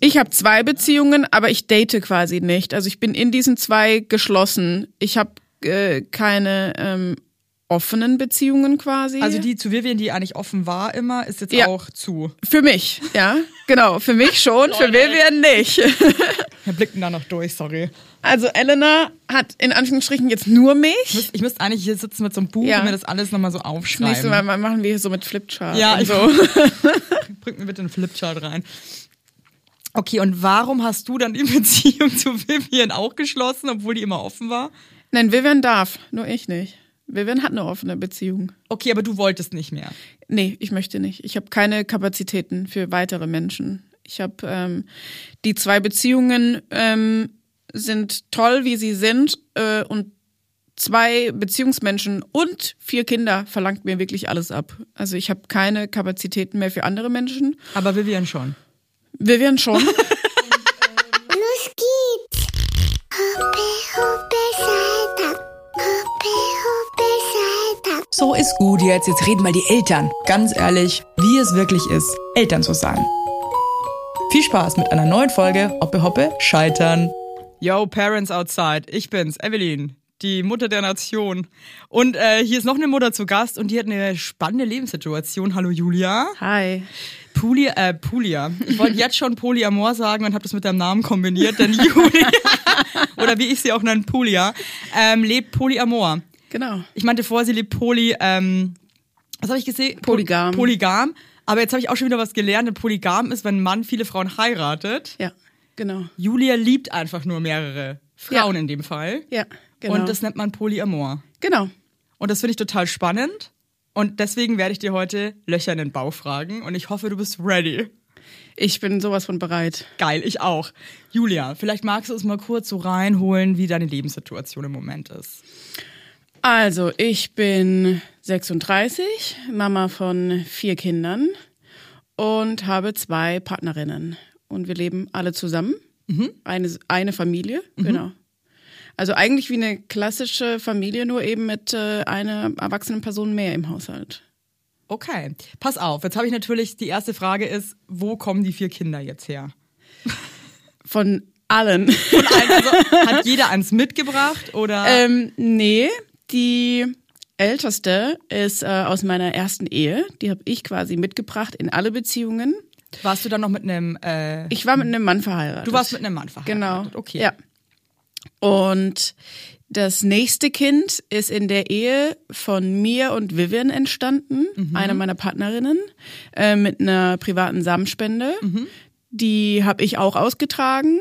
Ich habe zwei Beziehungen, aber ich date quasi nicht. Also ich bin in diesen zwei geschlossen. Ich habe äh, keine ähm, offenen Beziehungen quasi. Also die zu Vivian, die eigentlich offen war immer, ist jetzt Ja. auch zu. für mich, ja, genau. Für mich schon, für Vivian nicht. Wir blicken da noch durch, sorry. Also Elena hat in Anführungsstrichen jetzt nur Ich mich. müsste, ich müsste eigentlich hier sitzen mit so einem Buch Ja. und mir das alles nochmal so aufschreiben. Nächstes Mal machen wir hier so mit Flipchart. Ja, und ich- so. Bring mir bitte einen Flipchart rein. Okay, und warum hast du dann die Beziehung zu Vivian auch geschlossen, obwohl die immer offen war? Nein, Vivian darf, nur ich nicht. Vivian hat eine offene Beziehung. Okay, aber du wolltest nicht mehr. Nee, ich möchte nicht. Ich habe keine Kapazitäten für weitere Menschen. Ich habe ähm, die zwei Beziehungen ähm, sind toll, wie sie sind äh, und zwei Beziehungsmenschen und vier Kinder verlangt mir wirklich alles ab. Also ich habe keine Kapazitäten mehr für andere Menschen. Aber Vivian schon. Vivian schon. Los geht's. Hoppe, hoppe, Saltag. Hoppe, hoppe, Saltag. So ist gut jetzt, jetzt reden mal die Eltern. Ganz ehrlich, wie es wirklich ist, Eltern zu sein. Viel Spaß mit einer neuen Folge Hoppe Hoppe Scheitern. Yo, Parents Outside, ich bin's, Evelyn, die Mutter der Nation. Und äh, hier ist noch eine Mutter zu Gast und die hat eine spannende Lebenssituation. Hallo Julia. Hi. Pulia, äh, Pulia. Ich wollte jetzt schon Polyamor sagen und habe das mit deinem Namen kombiniert, denn Julia, oder wie ich sie auch nenne, Pulia, ähm, lebt Polyamor. Genau. Ich meinte vor, sie lebt Poly, ähm, was habe ich gesehen? Polygam. Polygam. Aber jetzt habe ich auch schon wieder was gelernt. Polygam ist, wenn ein Mann viele Frauen heiratet. Ja, genau. Julia liebt einfach nur mehrere Frauen Ja. in dem Fall. Ja, genau. Und das nennt man Polyamor. genau. Und das finde ich total spannend. Und deswegen werde ich dir heute Löcher in den Bauch fragen. Und ich hoffe, du bist ready. Ich bin sowas von bereit. Geil, ich auch. Julia, vielleicht magst du es mal kurz so reinholen, wie deine Lebenssituation im Moment ist. Also, ich bin 36, Mama von vier Kindern und habe zwei Partnerinnen. Und wir leben alle zusammen. Eine, eine Familie, genau. Also eigentlich wie eine klassische Familie, nur eben mit äh, einer erwachsenen Person mehr im Haushalt. Okay, pass auf. Jetzt habe ich natürlich, die erste Frage ist, wo kommen die vier Kinder jetzt her? Von allen. Also, hat jeder eins mitgebracht oder? ähm, nee, die älteste ist äh, aus meiner ersten Ehe. Die habe ich quasi mitgebracht in alle Beziehungen. warst du dann noch mit einem, äh, Ich war mit einem Mann verheiratet. du warst mit einem Mann verheiratet? Genau. Okay. Ja. Und das nächste Kind ist in der Ehe von mir und Vivian entstanden, Mhm. einer meiner Partnerinnen, äh, mit einer privaten Samenspende. Mhm. Die habe ich auch ausgetragen.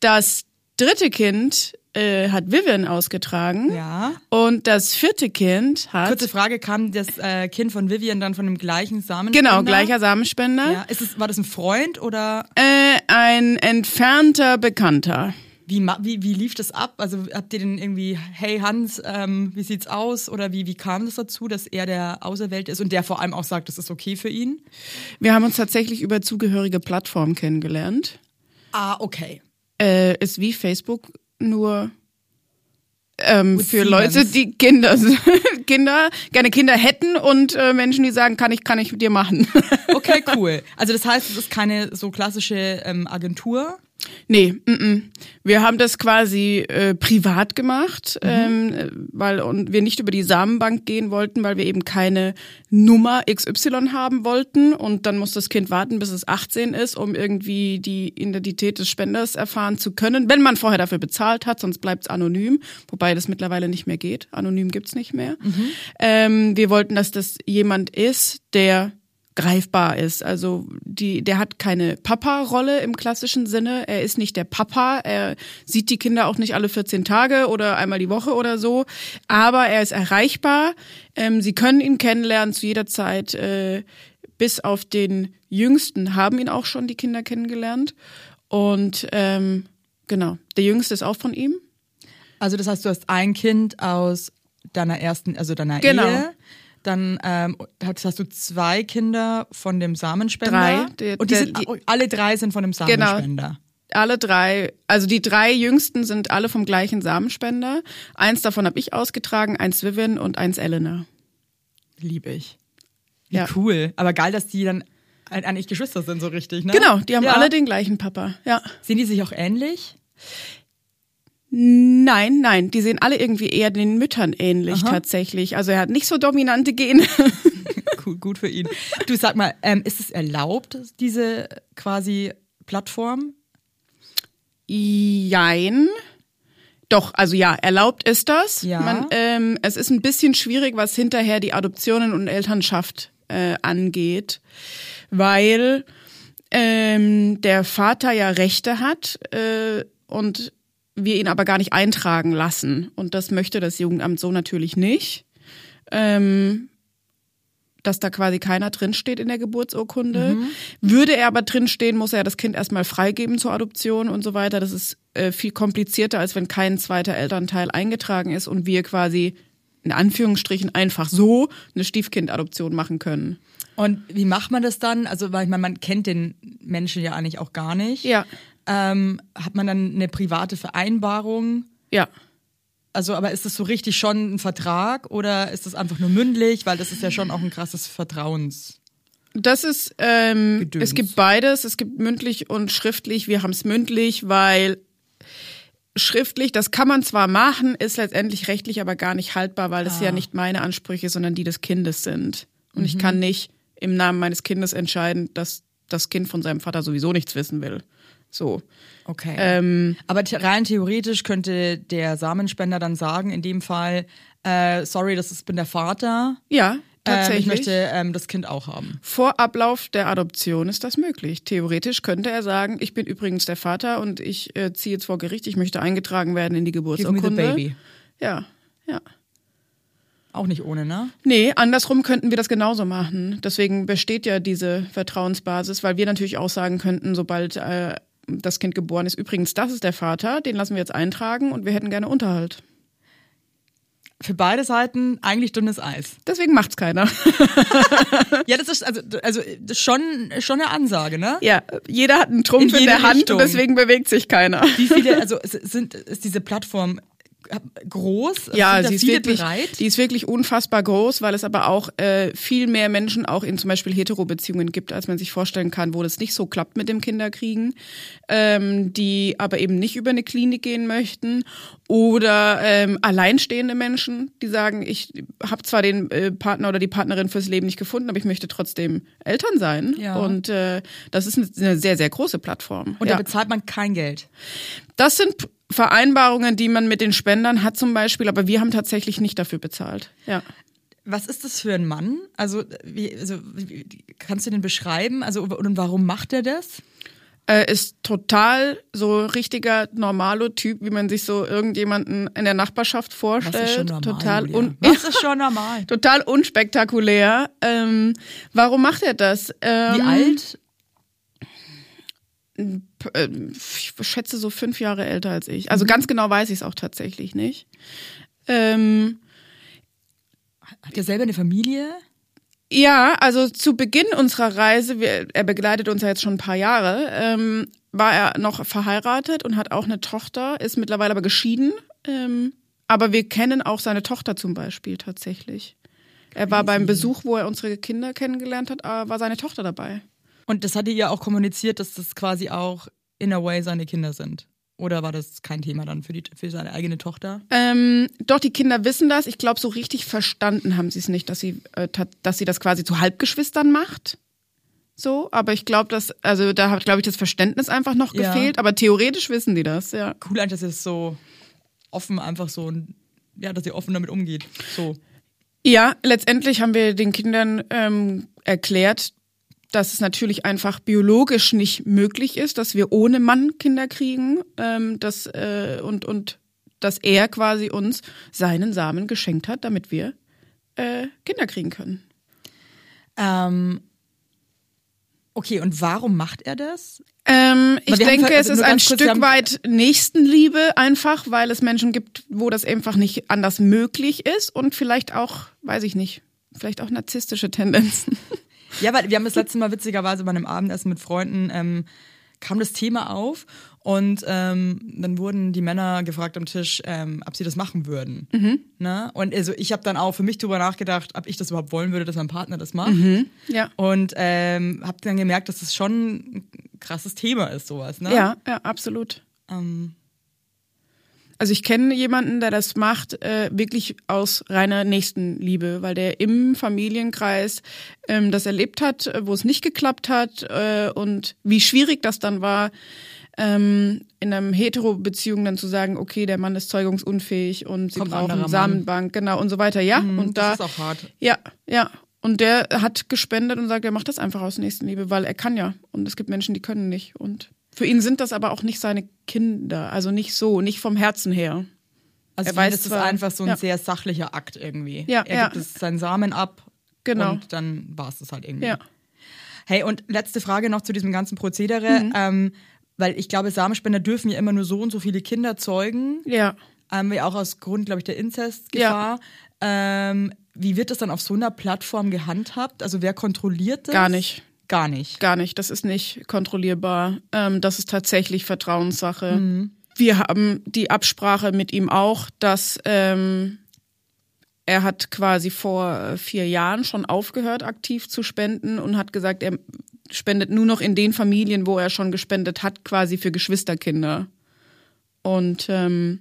Das dritte Kind äh, hat Vivian ausgetragen. Ja. Und das vierte Kind hat. Kurze Frage, kam das äh, Kind von Vivian dann von dem gleichen Samen? genau, gleicher Samenspender. Ja. Ist es, war das ein Freund oder Äh, ein entfernter Bekannter. Wie, wie, wie lief das ab? Also habt ihr den irgendwie, hey Hans, ähm, wie sieht's aus? Oder wie, wie kam das dazu, dass er der Auserwählte ist und der vor allem auch sagt, das ist okay für ihn? Wir haben uns tatsächlich über zugehörige Plattformen kennengelernt. Ah, okay. Äh, ist wie Facebook, nur ähm, für. Leute, die Kinder, Kinder, gerne Kinder hätten und äh, Menschen, die sagen, kann ich, kann ich mit dir machen. Okay, cool. Also das heißt, es ist keine so klassische ähm, Agentur. Nee, mm -mm. wir haben das quasi äh, privat gemacht, Mhm. ähm, äh, weil und wir nicht über die Samenbank gehen wollten, weil wir eben keine Nummer XY haben wollten und dann muss das Kind warten, bis es 18 ist, um irgendwie die Identität des Spenders erfahren zu können, wenn man vorher dafür bezahlt hat, sonst bleibt es anonym, wobei das mittlerweile nicht mehr geht. Anonym gibt's nicht mehr. Ähm, wir wollten, dass das jemand ist, der greifbar ist. Also die, der hat keine Papa-Rolle im klassischen Sinne. Er ist nicht der Papa. Er sieht die Kinder auch nicht alle 14 Tage oder einmal die Woche oder so. Aber er ist erreichbar. Ähm, sie können ihn kennenlernen zu jeder Zeit. Äh, bis auf den Jüngsten haben ihn auch schon die Kinder kennengelernt. Und ähm, genau, der Jüngste ist auch von ihm. Also das heißt, du hast ein Kind aus deiner ersten, also deiner Genau. Ehe. Dann ähm, hast hast du zwei Kinder von dem Samenspender. Drei. Der- Und die der- sind, die- Genau. alle drei sind von dem Samenspender. alle drei, also die drei jüngsten sind alle vom gleichen Samenspender. Eins davon habe ich ausgetragen, eins Vivian und eins Elena. Liebe ich. Wie Ja. cool. Aber geil, dass die dann eigentlich Geschwister sind so richtig, ne? Genau, die haben Ja. alle den gleichen Papa. Ja. Sehen die sich auch ähnlich? Nein, nein, die sehen alle irgendwie eher den Müttern ähnlich Aha. tatsächlich. Also er hat nicht so dominante Gene. Gut, gut für ihn. Du sag mal, ähm, ist es erlaubt, diese quasi Plattform? Jein. Doch, also ja, erlaubt ist das. Ja. Man, ähm, es ist ein bisschen schwierig, was hinterher die Adoptionen und Elternschaft äh, angeht, weil ähm, der Vater ja Rechte hat äh, und wir ihn aber gar nicht eintragen lassen. Und das möchte das Jugendamt so natürlich nicht. Ähm, dass da quasi keiner drinsteht in der Geburtsurkunde. Würde er aber drinstehen, muss er das Kind erstmal freigeben zur Adoption und so weiter. Das ist äh, viel komplizierter, als wenn kein zweiter Elternteil eingetragen ist und wir quasi in Anführungsstrichen einfach so eine Stiefkindadoption machen können. Und wie macht man das dann? Also, weil ich meine, man kennt den Menschen ja eigentlich auch gar nicht. Ja, Ähm, hat man dann eine private Vereinbarung? ja. Also, aber ist das so richtig schon ein Vertrag oder ist das einfach nur mündlich? Weil das ist ja schon auch ein krasses Vertrauens. Das ist, ähm, Gedöns. es gibt beides. Es gibt mündlich und schriftlich. Wir haben es mündlich, weil schriftlich, das kann man zwar machen, ist letztendlich rechtlich aber gar nicht haltbar, weil es ja nicht meine Ansprüche, sondern die des Kindes sind. Und ich kann nicht im Namen meines Kindes entscheiden, dass das Kind von seinem Vater sowieso nichts wissen will. So. Okay. Ähm, aber rein theoretisch könnte der Samenspender dann sagen, in dem Fall, äh, sorry, das ist, bin der Vater. ja, Ähm, tatsächlich. ich möchte ähm, das Kind auch haben. Vor Ablauf der Adoption ist das möglich. Theoretisch könnte er sagen, ich bin übrigens der Vater und ich äh, ziehe jetzt vor Gericht, ich möchte eingetragen werden in die Give me the Geburtsurkunde. baby. Ja, ja. Auch nicht ohne, ne? Nee, andersrum könnten wir das genauso machen. Deswegen besteht ja diese Vertrauensbasis, weil wir natürlich auch sagen könnten, sobald äh, das Kind geboren ist, übrigens, das ist der Vater, den lassen wir jetzt eintragen und wir hätten gerne Unterhalt. Für beide Seiten eigentlich dünnes Eis. Deswegen macht's keiner. Ja, das ist also, also schon, schon eine Ansage, ne? ja, jeder hat einen Trumpf In in, der Hand Richtung. und deswegen bewegt sich keiner. Wie viele, also sind, ist diese Plattform groß? Ja, sie ist wirklich, bereit? die ist wirklich unfassbar groß, weil es aber auch äh, viel mehr Menschen auch in zum Beispiel Hetero-Beziehungen gibt, als man sich vorstellen kann, wo das nicht so klappt mit dem Kinderkriegen, ähm, die aber eben nicht über eine Klinik gehen möchten oder ähm, alleinstehende Menschen, die sagen, ich habe zwar den äh, Partner oder die Partnerin fürs Leben nicht gefunden, aber ich möchte trotzdem Eltern sein. Ja. Und äh, das ist eine, sehr, sehr große Plattform. Und ja. da bezahlt man kein Geld. Das sind Vereinbarungen, die man mit den Spendern hat zum Beispiel, aber wir haben tatsächlich nicht dafür bezahlt. Ja. Was ist das für ein Mann? Also, wie, also wie, kannst du den beschreiben? Also, und warum macht er das? Äh, ist total so richtiger Normalo-Typ, wie man sich so irgendjemanden in der Nachbarschaft vorstellt. Was ist schon normal? total, Julia? un Was ist schon normal? total unspektakulär. Ähm, warum macht er das? Ähm, Wie alt? Äh, Ich schätze so fünf Jahre älter als ich. Also ganz genau weiß ich es auch tatsächlich nicht. Ähm, Hat er selber eine Familie? Ja, also zu Beginn unserer Reise, wir, er begleitet uns ja jetzt schon ein paar Jahre, ähm, war er noch verheiratet und hat auch eine Tochter, ist mittlerweile aber geschieden. Ähm, aber wir kennen auch seine Tochter zum Beispiel tatsächlich. Er war beim Besuch, wo er unsere Kinder kennengelernt hat, äh, war seine Tochter dabei. Und das hat er ja auch kommuniziert, dass das quasi auch in a way seine Kinder sind. Oder war das kein Thema dann für, die, für seine eigene Tochter? Ähm, doch, die Kinder wissen das. Ich glaube, so richtig verstanden haben sie es nicht, dass sie, äh, dass sie das quasi zu Halbgeschwistern macht. So, aber ich glaube, dass, also da hat, glaube ich, das Verständnis einfach noch Ja. gefehlt. Aber theoretisch wissen die das, ja. Cool, eigentlich, dass es so offen einfach so, ja, dass ihr offen damit umgeht. So. Ja, letztendlich haben wir den Kindern ähm, erklärt, dass es natürlich einfach biologisch nicht möglich ist, dass wir ohne Mann Kinder kriegen, ähm, dass, äh, und, und dass er quasi uns seinen Samen geschenkt hat, damit wir äh, Kinder kriegen können. Ähm, okay, und warum macht er das? Ähm, ich denke, es also ist ein Stück weit Nächstenliebe einfach, weil es Menschen gibt, wo das einfach nicht anders möglich ist und vielleicht auch, weiß ich nicht, vielleicht auch narzisstische Tendenzen. Ja, weil wir haben das letzte Mal witzigerweise bei einem Abendessen mit Freunden ähm, kam das Thema auf und ähm, dann wurden die Männer gefragt am Tisch, ähm, ob sie das machen würden. Mhm. Ne? Und also ich habe dann auch für mich drüber nachgedacht, ob ich das überhaupt wollen würde, dass mein Partner das macht. Ja. Und ähm, habe dann gemerkt, dass das schon ein krasses Thema ist, sowas. Ne? Ja, ja, absolut. Ähm, Also ich kenne jemanden, der das macht, äh, wirklich aus reiner Nächstenliebe, weil der im Familienkreis ähm, das erlebt hat, äh, wo es nicht geklappt hat äh, und wie schwierig das dann war, ähm, in einem Hetero-Beziehung dann zu sagen, okay, der Mann ist zeugungsunfähig und sie Kommt brauchen Samenbank, genau und so weiter, ja. und da, Mhm, das ist auch hart. ja, ja. Und der hat gespendet und sagt, er macht das einfach aus Nächstenliebe, weil er kann ja. Und es gibt Menschen, die können nicht. Und für ihn sind das aber auch nicht seine Kinder. Also nicht so, nicht vom Herzen her. Also Er weiß, das ist einfach so ein ja. sehr sachlicher Akt irgendwie. Ja, er ja. gibt es seinen Samen ab Genau. und dann war es das halt irgendwie. Ja. Hey, und letzte Frage noch zu diesem ganzen Prozedere. Mhm. Ähm, weil ich glaube, Samenspender dürfen ja immer nur so und so viele Kinder zeugen. Ja. Ähm, ja auch aus Grund, glaube ich, der Inzestgefahr. Ähm, wie wird das dann auf so einer Plattform gehandhabt? Also wer kontrolliert das? Gar nicht. Gar nicht. Gar nicht. Das ist nicht kontrollierbar. Ähm, das ist tatsächlich Vertrauenssache. Mhm. Wir haben die Absprache mit ihm auch, dass ähm, er hat quasi vor vier Jahren schon aufgehört, aktiv zu spenden und hat gesagt, er spendet nur noch in den Familien, wo er schon gespendet hat, quasi für Geschwisterkinder. Und ähm,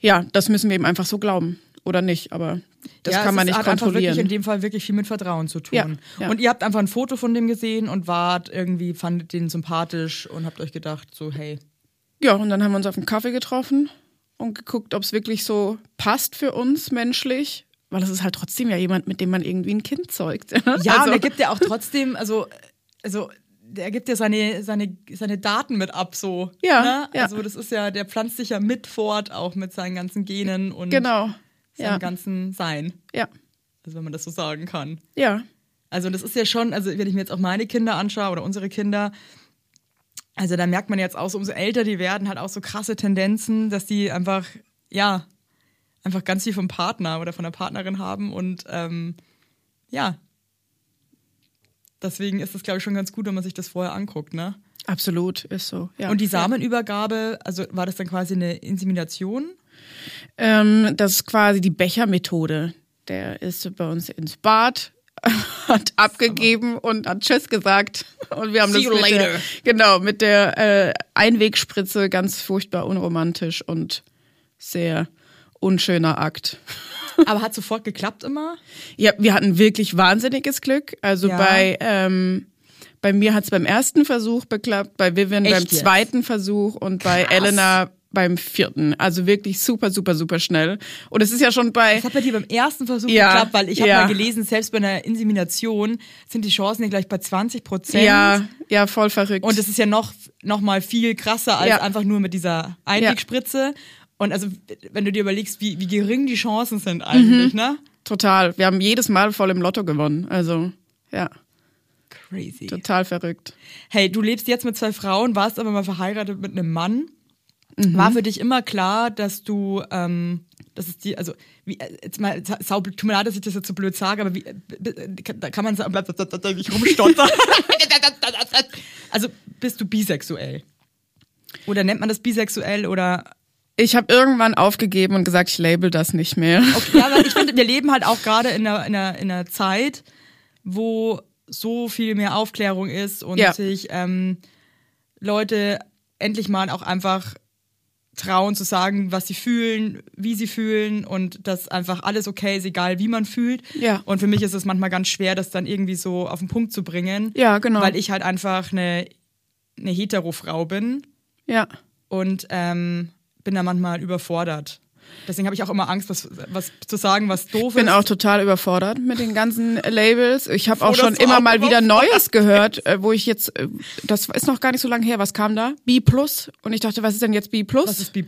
ja, das müssen wir ihm einfach so glauben. Oder nicht, aber das ja, kann man nicht hat einfach kontrollieren. wirklich in dem Fall wirklich viel mit Vertrauen zu tun. Ja, ja. Und ihr habt einfach ein Foto von dem gesehen und wart irgendwie, fandet den sympathisch und habt euch gedacht, so, hey, Ja, und dann haben wir uns auf einen Kaffee getroffen und geguckt, ob es wirklich so passt für uns menschlich. Weil das ist halt trotzdem ja jemand, mit dem man irgendwie ein Kind zeugt. Ja, also, und er gibt ja auch trotzdem, also, also der gibt ja seine, seine, seine Daten mit ab, so. Ja, ne? ja. Also das ist ja, der pflanzt sich ja mit fort, auch mit seinen ganzen Genen und Genau. Seinem Ja. ganzen Sein. Ja. Also wenn man das so sagen kann. Ja. Also das ist ja schon, also wenn ich mir jetzt auch meine Kinder anschaue oder unsere Kinder, also da merkt man jetzt auch so, umso älter die werden, halt auch so krasse Tendenzen, dass die einfach, ja, einfach ganz viel vom Partner oder von der Partnerin haben und ähm, ja. Deswegen ist es, glaube ich, schon ganz gut, wenn man sich das vorher anguckt, ne? Absolut, ist so. Ja. Und die Samenübergabe, also war das dann quasi eine Insemination? Ähm, das ist quasi die Bechermethode. Der ist bei uns ins Bad, hat abgegeben und hat Tschüss gesagt. Und wir haben See das you mit der, later. genau, mit der äh, Einwegspritze ganz furchtbar unromantisch und sehr unschöner Akt. Aber hat sofort geklappt immer? Ja, wir hatten wirklich wahnsinniges Glück. Also Ja. bei ähm, bei mir hat's beim ersten Versuch geklappt, bei Vivian Echt beim jetzt? zweiten Versuch und bei Elena beim vierten. Also wirklich super, super, super schnell. Und es ist ja schon bei Das hat bei dir beim ersten Versuch Ja, geklappt, weil ich habe ja. mal gelesen, selbst bei einer Insemination sind die Chancen ja gleich bei 20 Prozent. ja, ja, voll verrückt. Und es ist ja noch, noch mal viel krasser als Ja. einfach nur mit dieser Einwegspritze. Und also, wenn du dir überlegst, wie, wie gering die Chancen sind eigentlich, ne? total. Wir haben jedes Mal voll im Lotto gewonnen. Also ja, Crazy. total verrückt. Hey, du lebst jetzt mit zwei Frauen, warst aber mal verheiratet mit einem Mann. Mhm. War für dich immer klar, dass du, ähm, dass es die, also, wie, äh, jetzt mal, sau, tut mir leid, dass ich das jetzt so blöd sage, aber wie, äh, kann- da kann man sagen, ich rumstotter. also, bist du bisexuell? Oder nennt man das bisexuell oder Ich habe irgendwann aufgegeben und gesagt, ich label das nicht mehr. Ja, weil ich finde, wir leben halt auch gerade in einer, in, einer, in einer Zeit, wo so viel mehr Aufklärung ist und Ja. sich ähm, Leute endlich mal auch einfach trauen zu sagen, was sie fühlen, wie sie fühlen und dass einfach alles okay ist, egal wie man fühlt. Ja. Und für mich ist es manchmal ganz schwer, das dann irgendwie so auf den Punkt zu bringen. Ja, genau. Weil ich halt einfach eine, eine Hetero-Frau bin Ja. und ähm, bin da manchmal überfordert. Deswegen habe ich auch immer Angst, was, was zu sagen, was doof Ich bin ist. auch total überfordert mit den ganzen Labels. Ich habe auch schon immer auch mal wieder Neues gehört, äh, wo ich jetzt, äh, das ist noch gar nicht so lange her, was kam da? B Plus. Und ich dachte, was ist denn jetzt B Plus? Was ist B+.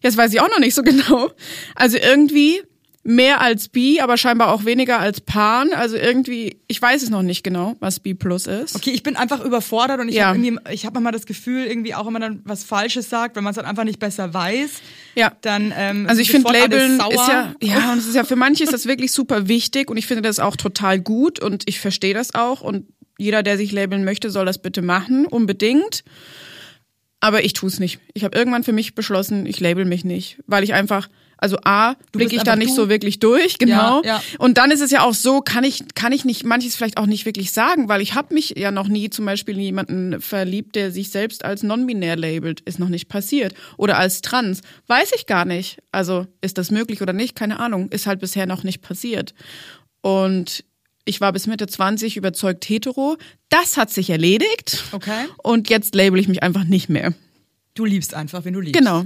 Jetzt weiß ich auch noch nicht so genau. Also irgendwie mehr als B, aber scheinbar auch weniger als Pan. Also irgendwie, ich weiß es noch nicht genau, was B Plus ist. Okay, ich bin einfach überfordert und ich Ja. habe irgendwie, ich habe manchmal das Gefühl, irgendwie auch wenn man dann was Falsches sagt, wenn man es dann einfach nicht besser weiß, Ja. dann ähm, Also ist ich finde Labeln ist ja, ja, und es ist ja für manche ist das wirklich super wichtig und ich finde das auch total gut und ich verstehe das auch und jeder, der sich labeln möchte, soll das bitte machen, unbedingt. aber ich tue es nicht. Ich habe irgendwann für mich beschlossen, ich label mich nicht, weil ich einfach also A, blicke ich da nicht du. so wirklich durch, genau. Ja, ja. Und dann ist es ja auch so, kann ich, kann ich nicht manches vielleicht auch nicht wirklich sagen, weil ich habe mich ja noch nie zum Beispiel in jemanden verliebt, der sich selbst als non-binär labelt. Ist noch nicht passiert. Oder als trans. Weiß ich gar nicht. Also ist das möglich oder nicht? Keine Ahnung. Ist halt bisher noch nicht passiert. Und ich war bis Mitte 20 überzeugt hetero. Das hat sich erledigt. Okay. Und jetzt label ich mich einfach nicht mehr. Du liebst einfach, wen du liebst. Genau.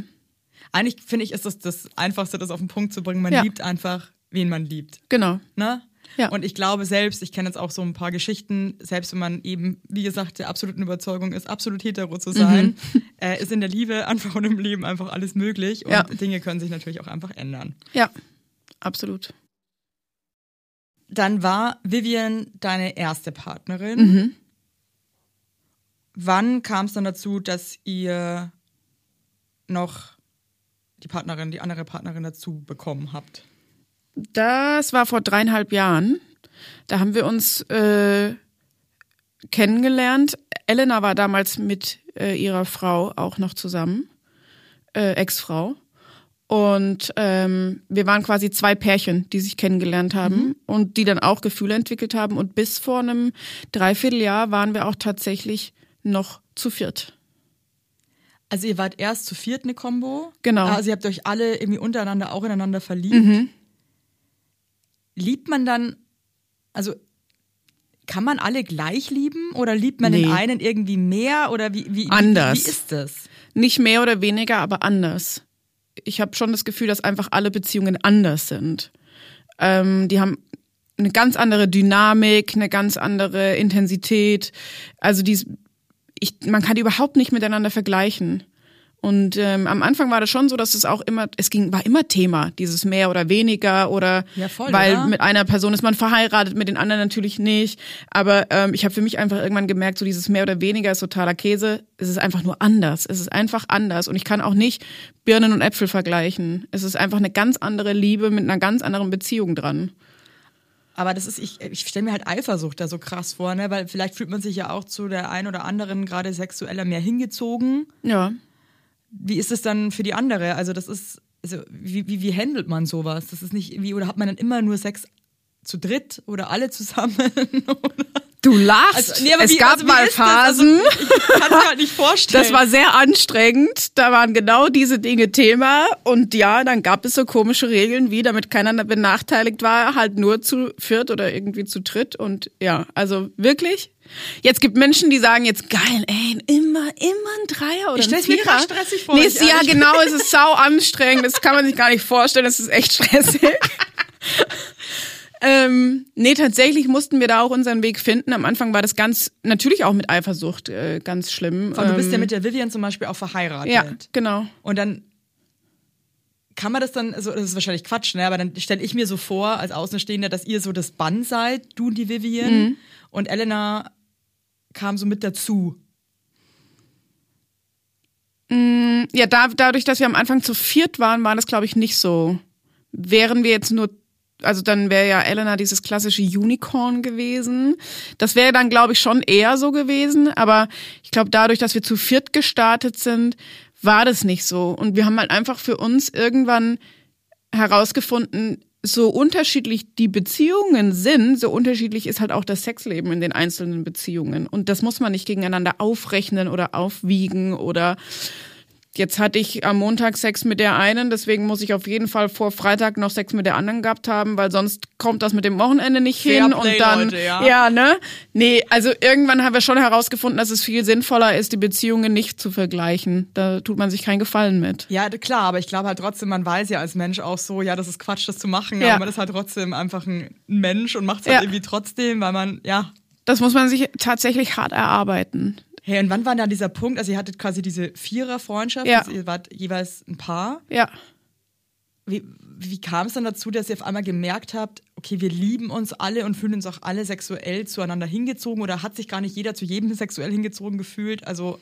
Eigentlich finde ich, ist das das Einfachste, das auf den Punkt zu bringen. Man Ja. liebt einfach, wen man liebt. Genau. Ne? Ja. Und ich glaube selbst, ich kenne jetzt auch so ein paar Geschichten, selbst wenn man eben, wie gesagt, der absoluten Überzeugung ist, absolut hetero zu sein, äh, ist in der Liebe einfach und im Leben einfach alles möglich und Ja. Dinge können sich natürlich auch einfach ändern. Ja. Absolut. Dann war Vivian deine erste Partnerin. Mhm. Wann kam es dann dazu, dass ihr noch die Partnerin, die andere Partnerin dazu bekommen habt? Das war vor dreieinhalb Jahren. Da haben wir uns äh, kennengelernt. Elena war damals mit äh, ihrer Frau auch noch zusammen, äh, Ex-Frau. Und ähm, wir waren quasi zwei Pärchen, die sich kennengelernt haben und die dann auch Gefühle entwickelt haben. Und bis vor einem Dreivierteljahr waren wir auch tatsächlich noch zu viert. Also ihr wart erst zu viert eine Combo. Genau. Also ihr habt euch alle irgendwie untereinander auch ineinander verliebt. Liebt man dann, also kann man alle gleich lieben oder liebt man den Nee. einen irgendwie mehr oder wie, wie, Anders. wie, wie ist das? Nicht mehr oder weniger, aber anders. Ich habe schon das Gefühl, dass einfach alle Beziehungen anders sind. Ähm, die haben eine ganz andere Dynamik, eine ganz andere Intensität. Also die, ich, man kann die überhaupt nicht miteinander vergleichen. Und ähm, am Anfang war das schon so, dass es auch immer, es ging, war immer Thema, dieses mehr oder weniger oder Ja, voll, weil oder? mit einer Person ist man verheiratet, mit den anderen natürlich nicht. Aber ähm, ich habe für mich einfach irgendwann gemerkt, so dieses mehr oder weniger ist totaler Käse. Es ist einfach nur anders. Es ist einfach anders. Und ich kann auch nicht Birnen und Äpfel vergleichen. Es ist einfach eine ganz andere Liebe mit einer ganz anderen Beziehung dran. Aber das ist, ich, ich stelle mir halt Eifersucht da so krass vor, ne? Weil vielleicht fühlt man sich ja auch zu der einen oder anderen gerade sexueller mehr hingezogen. Ja. Wie ist es dann für die andere? Also das ist, also wie, wie, wie handelt man sowas? Das ist nicht wie, oder hat man dann immer nur Sex zu dritt oder alle zusammen? Du lachst. Also, nee, es wie- gab also mal ist das? Also, Phasen. ich kann es halt nicht vorstellen. Das war sehr anstrengend. Da waren genau diese Dinge Thema. Und ja, dann gab es so komische Regeln, wie damit keiner benachteiligt war, halt nur zu viert oder irgendwie zu dritt. Und ja, also wirklich. Jetzt gibt Menschen, die sagen jetzt geil, ey, immer, immer ein Dreier oder Ich ein mir Vierer. krass stressig vor, Nee, ich ja, genau, es ist sau anstrengend. Das kann man sich gar nicht vorstellen. Das ist echt stressig. Ähm, nee, tatsächlich mussten wir da auch unseren Weg finden. Am Anfang war das ganz, natürlich auch mit Eifersucht äh, ganz schlimm. Und du bist ja Ähm, mit der Vivian zum Beispiel auch verheiratet. Ja, genau. Und dann kann man das dann, also das ist wahrscheinlich Quatsch, ne? aber dann stelle ich mir so vor, als Außenstehender, dass ihr so das Bann seid, du und die Vivian. Mhm. Und Elena kam so mit dazu. Ja, da, dadurch, dass wir am Anfang zu viert waren, war das, glaube ich, nicht so. Wären wir jetzt nur, also dann wäre ja Elena dieses klassische Unicorn gewesen. Das wäre dann, glaube ich, schon eher so gewesen. Aber ich glaube, dadurch, dass wir zu viert gestartet sind, war das nicht so. Und wir haben halt einfach für uns irgendwann herausgefunden, so unterschiedlich die Beziehungen sind, so unterschiedlich ist halt auch das Sexleben in den einzelnen Beziehungen. Und das muss man nicht gegeneinander aufrechnen oder aufwiegen oder Jetzt hatte ich am Montag Sex mit der einen, deswegen muss ich auf jeden Fall vor Freitag noch Sex mit der anderen gehabt haben, weil sonst kommt das mit dem Wochenende nicht Fair hin play, und dann Leute, ja. ne? Nee, also irgendwann haben wir schon herausgefunden, dass es viel sinnvoller ist, die Beziehungen nicht zu vergleichen. Da tut man sich keinen Gefallen mit. Ja, klar, aber ich glaube halt trotzdem, man weiß ja als Mensch auch so, ja, das ist Quatsch, das zu machen, Ja. aber man ist halt trotzdem einfach ein Mensch und macht es halt Ja. irgendwie trotzdem, weil man, ja. Das muss man sich tatsächlich hart erarbeiten. Hey, und wann war dann dieser Punkt? Also ihr hattet quasi diese Vierer-Freundschaft, Ja. also ihr wart jeweils ein Paar. Ja. Wie, wie kam es dann dazu, dass ihr auf einmal gemerkt habt, okay, wir lieben uns alle und fühlen uns auch alle sexuell zueinander hingezogen oder hat sich gar nicht jeder zu jedem sexuell hingezogen gefühlt? Also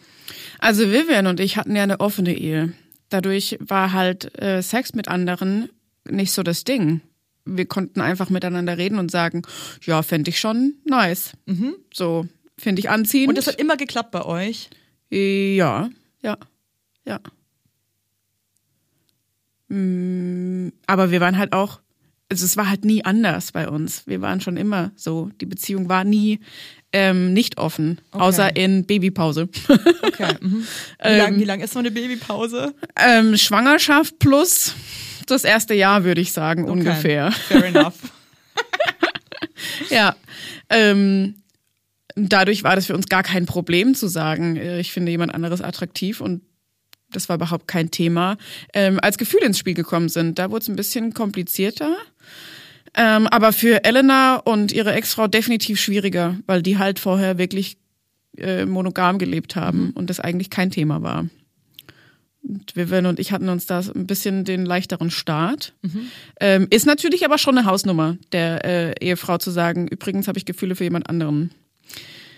Also Vivian und ich hatten ja eine offene Ehe. Dadurch war halt äh, Sex mit anderen nicht so das Ding. Wir konnten einfach miteinander reden und sagen, ja, fände ich schon nice. So, finde ich anziehend. und das hat immer geklappt bei euch. ja. ja, ja. Mm, Aber wir waren halt auch, also es war halt nie anders bei uns. Wir waren schon immer so. Die Beziehung war nie ähm, nicht offen, außer in Babypause. Okay. Mhm. Wie lange wie lang ist so eine Babypause? ähm, Schwangerschaft plus das erste Jahr, würde ich sagen, ungefähr. Fair enough. Ja. Ähm, dadurch war das für uns gar kein Problem zu sagen, äh, ich finde jemand anderes attraktiv und das war überhaupt kein Thema. Ähm, als Gefühle ins Spiel gekommen sind, da wurde es ein bisschen komplizierter. Ähm, aber für Elena und ihre Ex-Frau definitiv schwieriger, weil die halt vorher wirklich äh, monogam gelebt haben und das eigentlich kein Thema war. Und Vivian und ich hatten uns da ein bisschen den leichteren Start. Ähm, ist natürlich aber schon eine Hausnummer der äh, Ehefrau zu sagen, übrigens habe ich Gefühle für jemand anderen.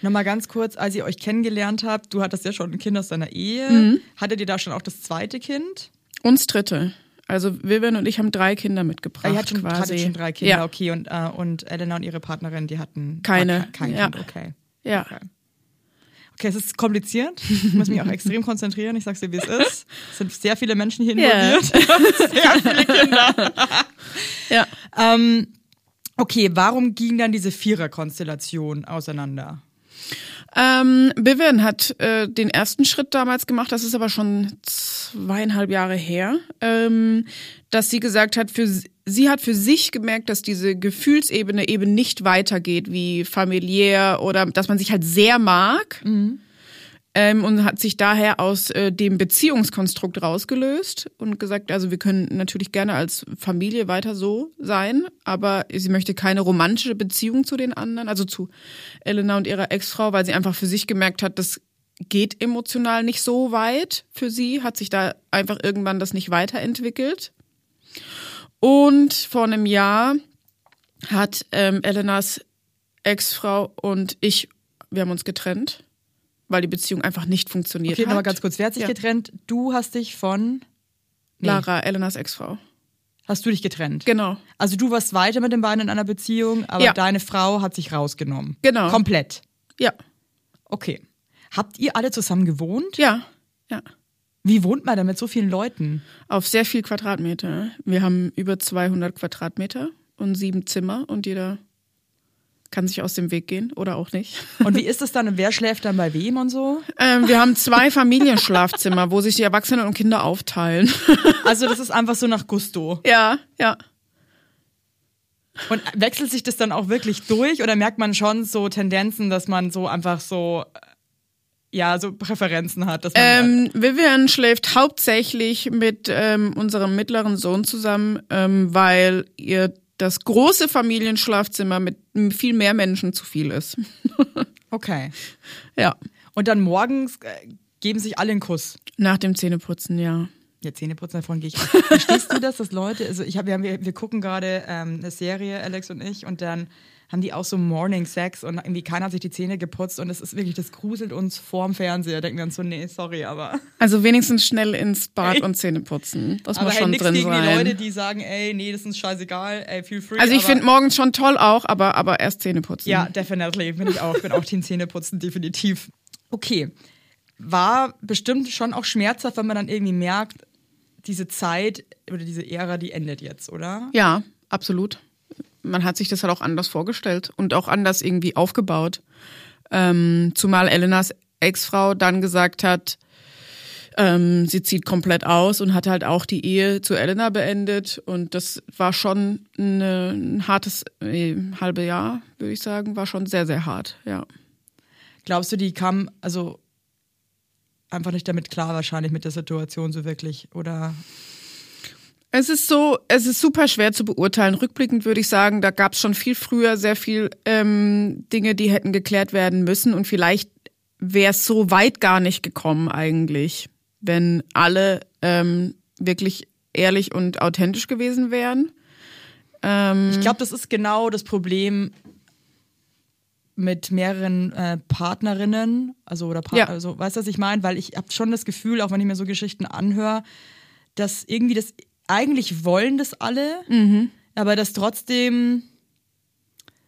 Nochmal ganz kurz, als ihr euch kennengelernt habt, du hattest ja schon ein Kind aus deiner Ehe. Hattet ihr da schon auch das zweite Kind? Uns dritte. Also Vivian und ich haben drei Kinder mitgebracht. Ihr hattet schon, quasi. hattet schon drei Kinder, Ja, okay. Und, äh, und Elena und ihre Partnerin, die hatten Keine, kein ja. Kind, okay. ja. Okay. Okay, es ist kompliziert. Ich muss mich auch extrem konzentrieren. Ich sag's dir, wie es ist. Es sind sehr viele Menschen hier involviert. sehr viele Kinder. ja. Ähm, okay, warum ging dann diese Vierer-Konstellation auseinander? Ähm, Vivian hat äh, den ersten Schritt damals gemacht, das ist aber schon zweieinhalb Jahre her, ähm, dass sie gesagt hat, für sie hat für sich gemerkt, dass diese Gefühlsebene eben nicht weitergeht wie familiär oder dass man sich halt sehr mag. Ähm, und hat sich daher aus äh, dem Beziehungskonstrukt rausgelöst und gesagt, also wir können natürlich gerne als Familie weiter so sein, aber sie möchte keine romantische Beziehung zu den anderen, also zu Elena und ihrer Ex-Frau, weil sie einfach für sich gemerkt hat, das geht emotional nicht so weit für sie, hat sich da einfach irgendwann das nicht weiterentwickelt. Und vor einem Jahr hat ähm, Elenas Ex-Frau und ich, wir haben uns getrennt, weil die Beziehung einfach nicht funktioniert Okay, hat. nochmal ganz kurz. Wer hat sich Ja. getrennt? Du hast dich von. Nee. Lara, Elenas Ex-Frau. Hast du dich getrennt? Genau. Also du warst weiter mit den beiden in einer Beziehung, aber Ja. deine Frau hat sich rausgenommen. Genau. Komplett. Ja. Okay. Habt ihr alle zusammen gewohnt? Ja. Ja. Wie wohnt man denn mit so vielen Leuten? Auf sehr viel Quadratmeter. Wir haben über 200 Quadratmeter und sieben Zimmer und jeder kann sich aus dem Weg gehen oder auch nicht. Und wie ist es dann? Und wer schläft dann bei wem und so? Ähm, wir haben zwei Familienschlafzimmer, wo sich die Erwachsenen und Kinder aufteilen. Also das ist einfach so nach Gusto. ja, ja. Und wechselt sich das dann auch wirklich durch oder merkt man schon so Tendenzen, dass man so einfach so ja so Präferenzen hat, dass man Ähm, Vivian schläft hauptsächlich mit ähm, unserem mittleren Sohn zusammen, ähm, weil ihr das große Familienschlafzimmer mit viel mehr Menschen zu viel ist. okay. Ja. Und dann morgens äh, geben sich alle einen Kuss. Nach dem Zähneputzen, ja. Ja, Zähneputzen, davon gehe ich. Verstehst du das, dass Leute, also ich hab, wir, haben, wir, wir gucken gerade ähm, eine Serie, Alex und ich, und dann haben die auch so Morning Sex und irgendwie keiner hat sich die Zähne geputzt und das ist wirklich, das gruselt uns vorm Fernseher. Denken wir uns so, nee, sorry, aber. Also wenigstens schnell ins Bad Ey. und Zähne putzen. Das aber muss hey, schon drin gegen sein. die Leute, die sagen, ey, nee, das ist uns scheißegal, ey, feel free. also ich finde morgens schon toll auch, aber, aber erst Zähne putzen. Ja, definitely. Bin ich auch. Bin auch Team Zähneputzen, definitiv. Okay. War bestimmt schon auch schmerzhaft, wenn man dann irgendwie merkt, diese Zeit oder diese Ära, die endet jetzt, oder? Ja, absolut. Man hat sich das halt auch anders vorgestellt und auch anders irgendwie aufgebaut. Ähm, zumal Elenas Ex-Frau dann gesagt hat, ähm, sie zieht komplett aus und hat halt auch die Ehe zu Elena beendet. Und das war schon eine, ein hartes äh, halbe Jahr, würde ich sagen. War schon sehr, sehr hart, ja. Glaubst du, die kam also einfach nicht damit klar, wahrscheinlich mit der Situation so wirklich? Oder Es ist so, es ist super schwer zu beurteilen. Rückblickend würde ich sagen, da gab es schon viel früher sehr viel ähm, Dinge, die hätten geklärt werden müssen und vielleicht wäre es so weit gar nicht gekommen eigentlich, wenn alle ähm, wirklich ehrlich und authentisch gewesen wären. Ähm, ich glaube, das ist genau das Problem mit mehreren äh, Partnerinnen, also oder pa Ja. also weißt du, was ich meine? Weil ich habe schon das Gefühl, auch wenn ich mir so Geschichten anhöre, dass irgendwie das eigentlich wollen das alle, aber dass trotzdem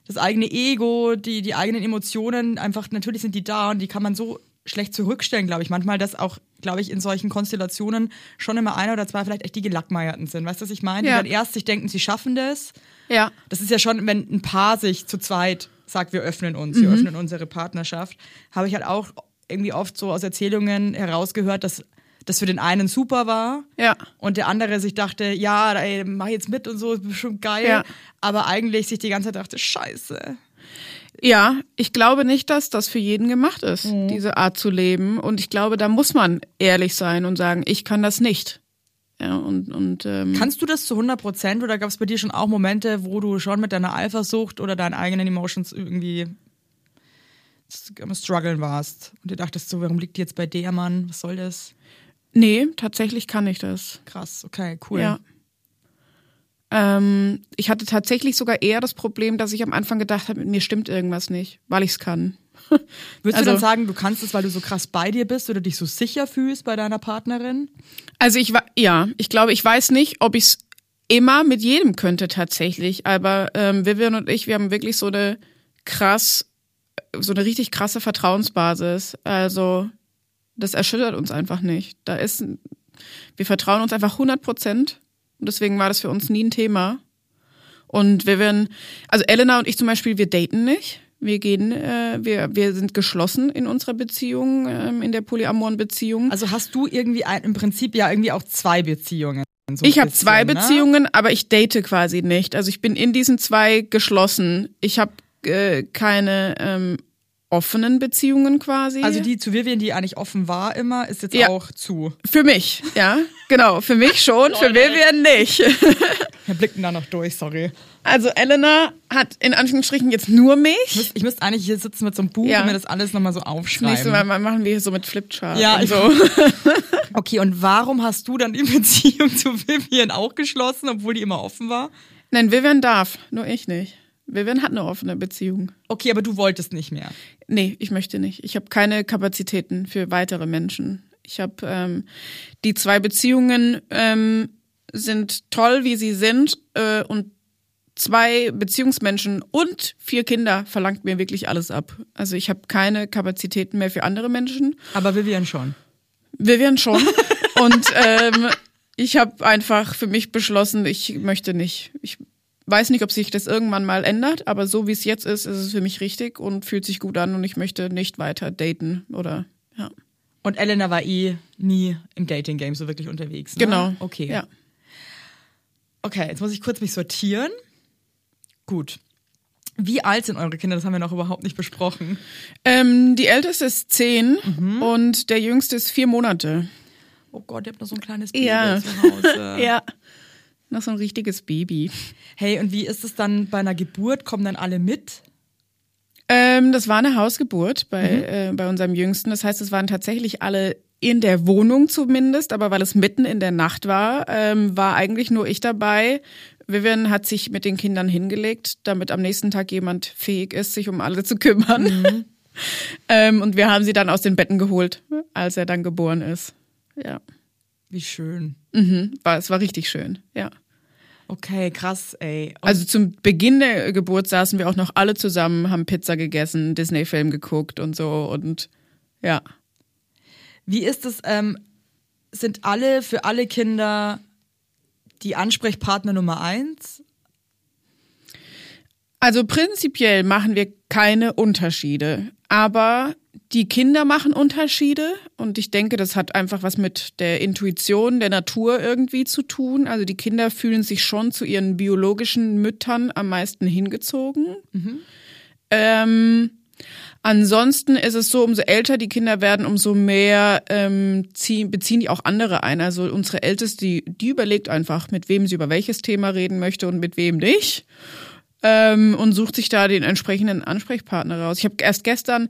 das eigene Ego, die die eigenen Emotionen einfach natürlich sind die da und die kann man so schlecht zurückstellen, glaube ich. Manchmal, dass auch, glaube ich, in solchen Konstellationen schon immer einer oder zwei vielleicht echt die Gelackmeierten sind. Weißt du, was ich meine? Ja. Die dann erst sich denken, sie schaffen das. Ja. Das ist ja schon, wenn ein Paar sich zu zweit sagt, wir öffnen uns, wir öffnen unsere Partnerschaft, habe ich halt auch irgendwie oft so aus Erzählungen herausgehört, dass das für den einen super war Ja. und der andere sich dachte, ja, ey, mach jetzt mit und so, ist bestimmt geil, Ja. aber eigentlich sich die ganze Zeit dachte, scheiße. Ja, ich glaube nicht, dass das für jeden gemacht ist, Mhm. diese Art zu leben. Und ich glaube, da muss man ehrlich sein und sagen, ich kann das nicht. Ja, und, und ähm, Kannst du das zu 100 Prozent oder gab es bei dir schon auch Momente, wo du schon mit deiner Eifersucht oder deinen eigenen Emotions irgendwie am struggeln warst und dir dachtest so, warum liegt die jetzt bei der Mann? Was soll das? Nee, tatsächlich kann ich das. Krass, okay, cool. Ja. Ähm, ich hatte tatsächlich sogar eher das Problem, dass ich am Anfang gedacht habe, mit mir stimmt irgendwas nicht, weil ich es kann. Würdest Also- du dann sagen, du kannst es, weil du so krass bei dir bist oder dich so sicher fühlst bei deiner Partnerin? Also ich war, ja, ich glaube, ich weiß nicht, ob ich es immer mit jedem könnte tatsächlich, aber ähm, Vivian und ich, wir haben wirklich so eine krass, so eine richtig krasse Vertrauensbasis. Also das erschüttert uns einfach nicht. Da ist, wir vertrauen uns einfach 100 Prozent und deswegen war das für uns nie ein Thema. Und Vivian, also Elena und ich zum Beispiel, wir daten nicht. Wir gehen, äh, wir, wir sind geschlossen in unserer Beziehung, ähm, in der polyamoren Beziehung. Also hast du irgendwie ein, im Prinzip ja irgendwie auch zwei Beziehungen. So Ich habe zwei ne? Beziehungen, aber ich date quasi nicht. Also ich bin in diesen zwei geschlossen. Ich habe äh, keine ähm, offenen Beziehungen quasi. Also die zu Vivian, die eigentlich offen war immer, ist jetzt Ja. auch zu. für mich, ja, genau, für mich schon, für Vivian nicht. Wir blicken da noch durch, sorry. Also Elena hat in Anführungsstrichen jetzt nur Ich mich. müsste, ich müsste eigentlich hier sitzen mit so einem Buch Ja. und mir das alles nochmal so Das aufschreiben. nächste Mal machen wir hier so mit Flipchart. Ja, und ich- so. Okay, und warum hast du dann die Beziehung zu Vivian auch geschlossen, obwohl die immer offen war? Nein, Vivian darf, nur ich nicht. Vivian hat eine offene Beziehung. Okay, aber du wolltest nicht mehr. Nee, ich möchte nicht. Ich habe keine Kapazitäten für weitere Menschen. Ich habe ähm, die zwei Beziehungen ähm, sind toll, wie sie sind äh, und zwei Beziehungsmenschen und vier Kinder verlangt mir wirklich alles ab. Also ich habe keine Kapazitäten mehr für andere Menschen. Aber Vivian schon. Vivian schon. und ähm, ich habe einfach für mich beschlossen, ich möchte nicht. Ich weiß nicht, ob sich das irgendwann mal ändert, aber so wie es jetzt ist, ist es für mich richtig und fühlt sich gut an und ich möchte nicht weiter daten oder ja. Und Elena war eh nie im Dating-Game so wirklich unterwegs. Ne? Genau. Okay. Ja. Okay, jetzt muss ich kurz mich sortieren. Gut. Wie alt sind eure Kinder? Das haben wir noch überhaupt nicht besprochen. Ähm, die älteste ist zehn Mhm. und der jüngste ist vier Monate. Oh Gott, ihr habt noch so ein kleines Baby Ja. zu Hause. Ja. Noch so ein richtiges Baby. Hey, und wie ist es dann bei einer Geburt? Kommen dann alle mit? Ähm, das war eine Hausgeburt bei, Mhm. äh, bei unserem Jüngsten. Das heißt, es waren tatsächlich alle in der Wohnung zumindest, aber weil es mitten in der Nacht war, ähm, war eigentlich nur ich dabei. Vivian hat sich mit den Kindern hingelegt, damit am nächsten Tag jemand fähig ist, sich um alle zu kümmern. Mhm. ähm, und wir haben sie dann aus den Betten geholt, als er dann geboren ist. Ja, Wie schön. mhm. war, es war richtig schön, ja. Okay, krass, ey. Und Also zum Beginn der Geburt saßen wir auch noch alle zusammen, haben Pizza gegessen, Disney-Film geguckt und so und ja. wie ist es, ähm, sind alle für alle Kinder die Ansprechpartner Nummer eins? Also prinzipiell machen wir keine Unterschiede, aber die Kinder machen Unterschiede und ich denke, das hat einfach was mit der Intuition der Natur irgendwie zu tun. Also die Kinder fühlen sich schon zu ihren biologischen Müttern am meisten hingezogen. Ähm, ansonsten ist es so, umso älter die Kinder werden, umso mehr ähm, ziehen, beziehen die auch andere ein. Also unsere Älteste, die, die überlegt einfach, mit wem sie über welches Thema reden möchte und mit wem nicht ähm, und sucht sich da den entsprechenden Ansprechpartner raus. Ich habe erst gestern,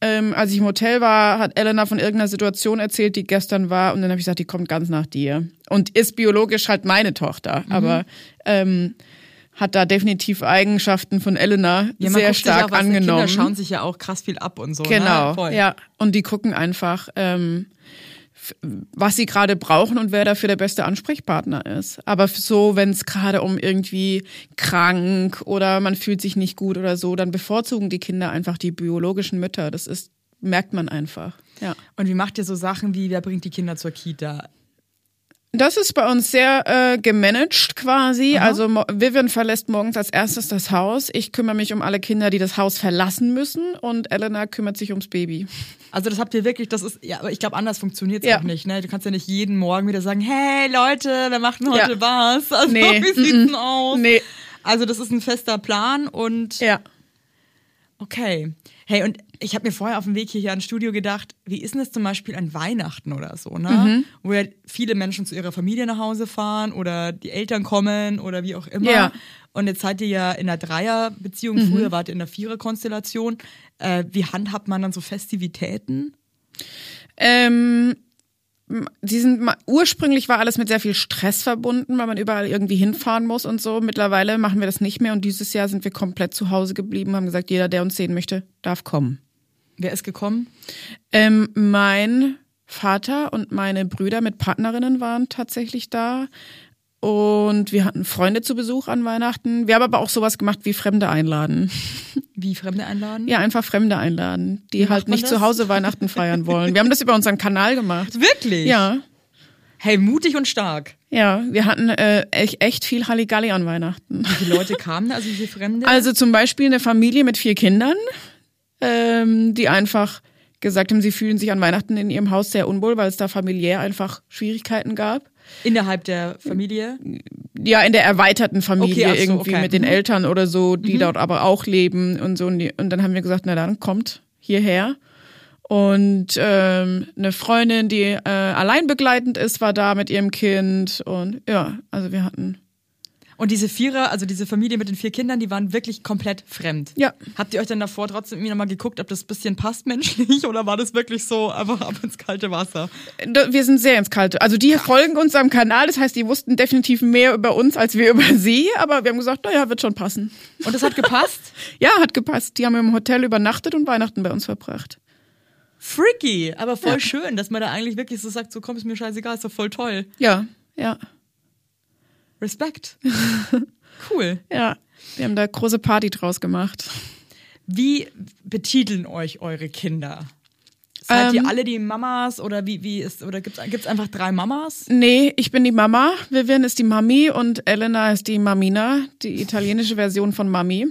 ähm, als ich im Hotel war, hat Elena von irgendeiner Situation erzählt, die gestern war, und dann habe ich gesagt, die kommt ganz nach dir und ist biologisch halt meine Tochter, aber ähm, hat da definitiv Eigenschaften von Elena Ja, sehr stark die angenommen. Kinder schauen sich ja auch krass viel ab und so. Genau, ne? Ja. Und die gucken einfach, ähm, was sie gerade brauchen und wer dafür der beste Ansprechpartner ist. Aber so, wenn es gerade um irgendwie krank oder man fühlt sich nicht gut oder so, dann bevorzugen die Kinder einfach die biologischen Mütter. Das ist merkt man einfach. Ja. Und wie macht ihr so Sachen wie, wer bringt die Kinder zur Kita? Das ist bei uns sehr äh, gemanagt quasi. Also Mo- Vivian verlässt morgens als erstes das Haus. Ich kümmere mich um alle Kinder, die das Haus verlassen müssen und Elena kümmert sich ums Baby. Also das habt ihr wirklich, das ist, ja, aber ich glaube, anders funktioniert es Ja. auch nicht, ne? Du kannst ja nicht jeden Morgen wieder sagen, hey Leute, wir machen heute Ja. was. Also Nee, wie sieht's denn aus? Nee. Also das ist ein fester Plan und Ja. okay. Hey, und ich habe mir vorher auf dem Weg hierher ins Studio gedacht, wie ist denn das zum Beispiel an Weihnachten oder so, ne? Mhm. Wo ja viele Menschen zu ihrer Familie nach Hause fahren oder die Eltern kommen oder wie auch immer. Ja. Mhm. Und jetzt seid ihr ja in einer Dreierbeziehung, früher wart ihr in einer Viererkonstellation. Äh, wie handhabt man dann so Festivitäten? Ähm, sie sind ursprünglich war alles mit sehr viel Stress verbunden, weil man überall irgendwie hinfahren muss und so. Mittlerweile machen wir das nicht mehr und dieses Jahr sind wir komplett zu Hause geblieben, haben gesagt, jeder, der uns sehen möchte, darf kommen. Wer ist gekommen? Ähm, mein Vater und meine Brüder mit Partnerinnen waren tatsächlich da. Und wir hatten Freunde zu Besuch an Weihnachten. Wir haben aber auch sowas gemacht wie Fremde einladen. Wie Fremde einladen? Ja, einfach Fremde einladen, die halt nicht das? zu Hause Weihnachten feiern wollen. Wir haben das über unseren Kanal gemacht. Wirklich? Ja, Hey, mutig und stark. ja, wir hatten äh, echt, echt viel Halligalli an Weihnachten. Wie viele Leute kamen da, also wie viele Fremde? Also zum Beispiel eine Familie mit vier Kindern, ähm, die einfach gesagt haben, sie fühlen sich an Weihnachten in ihrem Haus sehr unwohl, weil es da familiär einfach Schwierigkeiten gab. Innerhalb der Familie? Ja, in der erweiterten Familie Okay, so, irgendwie okay. mit den Mhm. Eltern oder so, die dort aber auch leben und so. Und, dann haben wir gesagt, na dann kommt hierher. Und ähm, eine Freundin, die äh, alleinbegleitend ist, war da mit ihrem Kind. Und ja, also wir hatten. Und diese Vierer, also diese Familie mit den vier Kindern, die waren wirklich komplett fremd. Ja. Habt ihr euch dann davor trotzdem irgendwie nochmal geguckt, ob das bisschen passt menschlich oder war das wirklich so einfach ab ins kalte Wasser? Wir sind sehr ins Kalte. Also die folgen uns am Kanal, das heißt, die wussten definitiv mehr über uns als wir über sie, aber wir haben gesagt, naja, wird schon passen. Und das hat gepasst? Ja, hat gepasst. Die haben im Hotel übernachtet und Weihnachten bei uns verbracht. Freaky, aber voll schön, dass man da eigentlich wirklich so sagt, so komm, ist mir scheißegal, ist doch voll toll. Ja, ja, Respekt. Cool. ja. Wir haben da große Party draus gemacht. Wie betiteln euch eure Kinder? Seid ihr Ähm. alle die Mamas oder wie, wie ist, oder gibt's, gibt's einfach drei Mamas? Nee, ich bin die Mama, Vivian ist die Mami und Elena ist die Mamina, die italienische Version von Mami.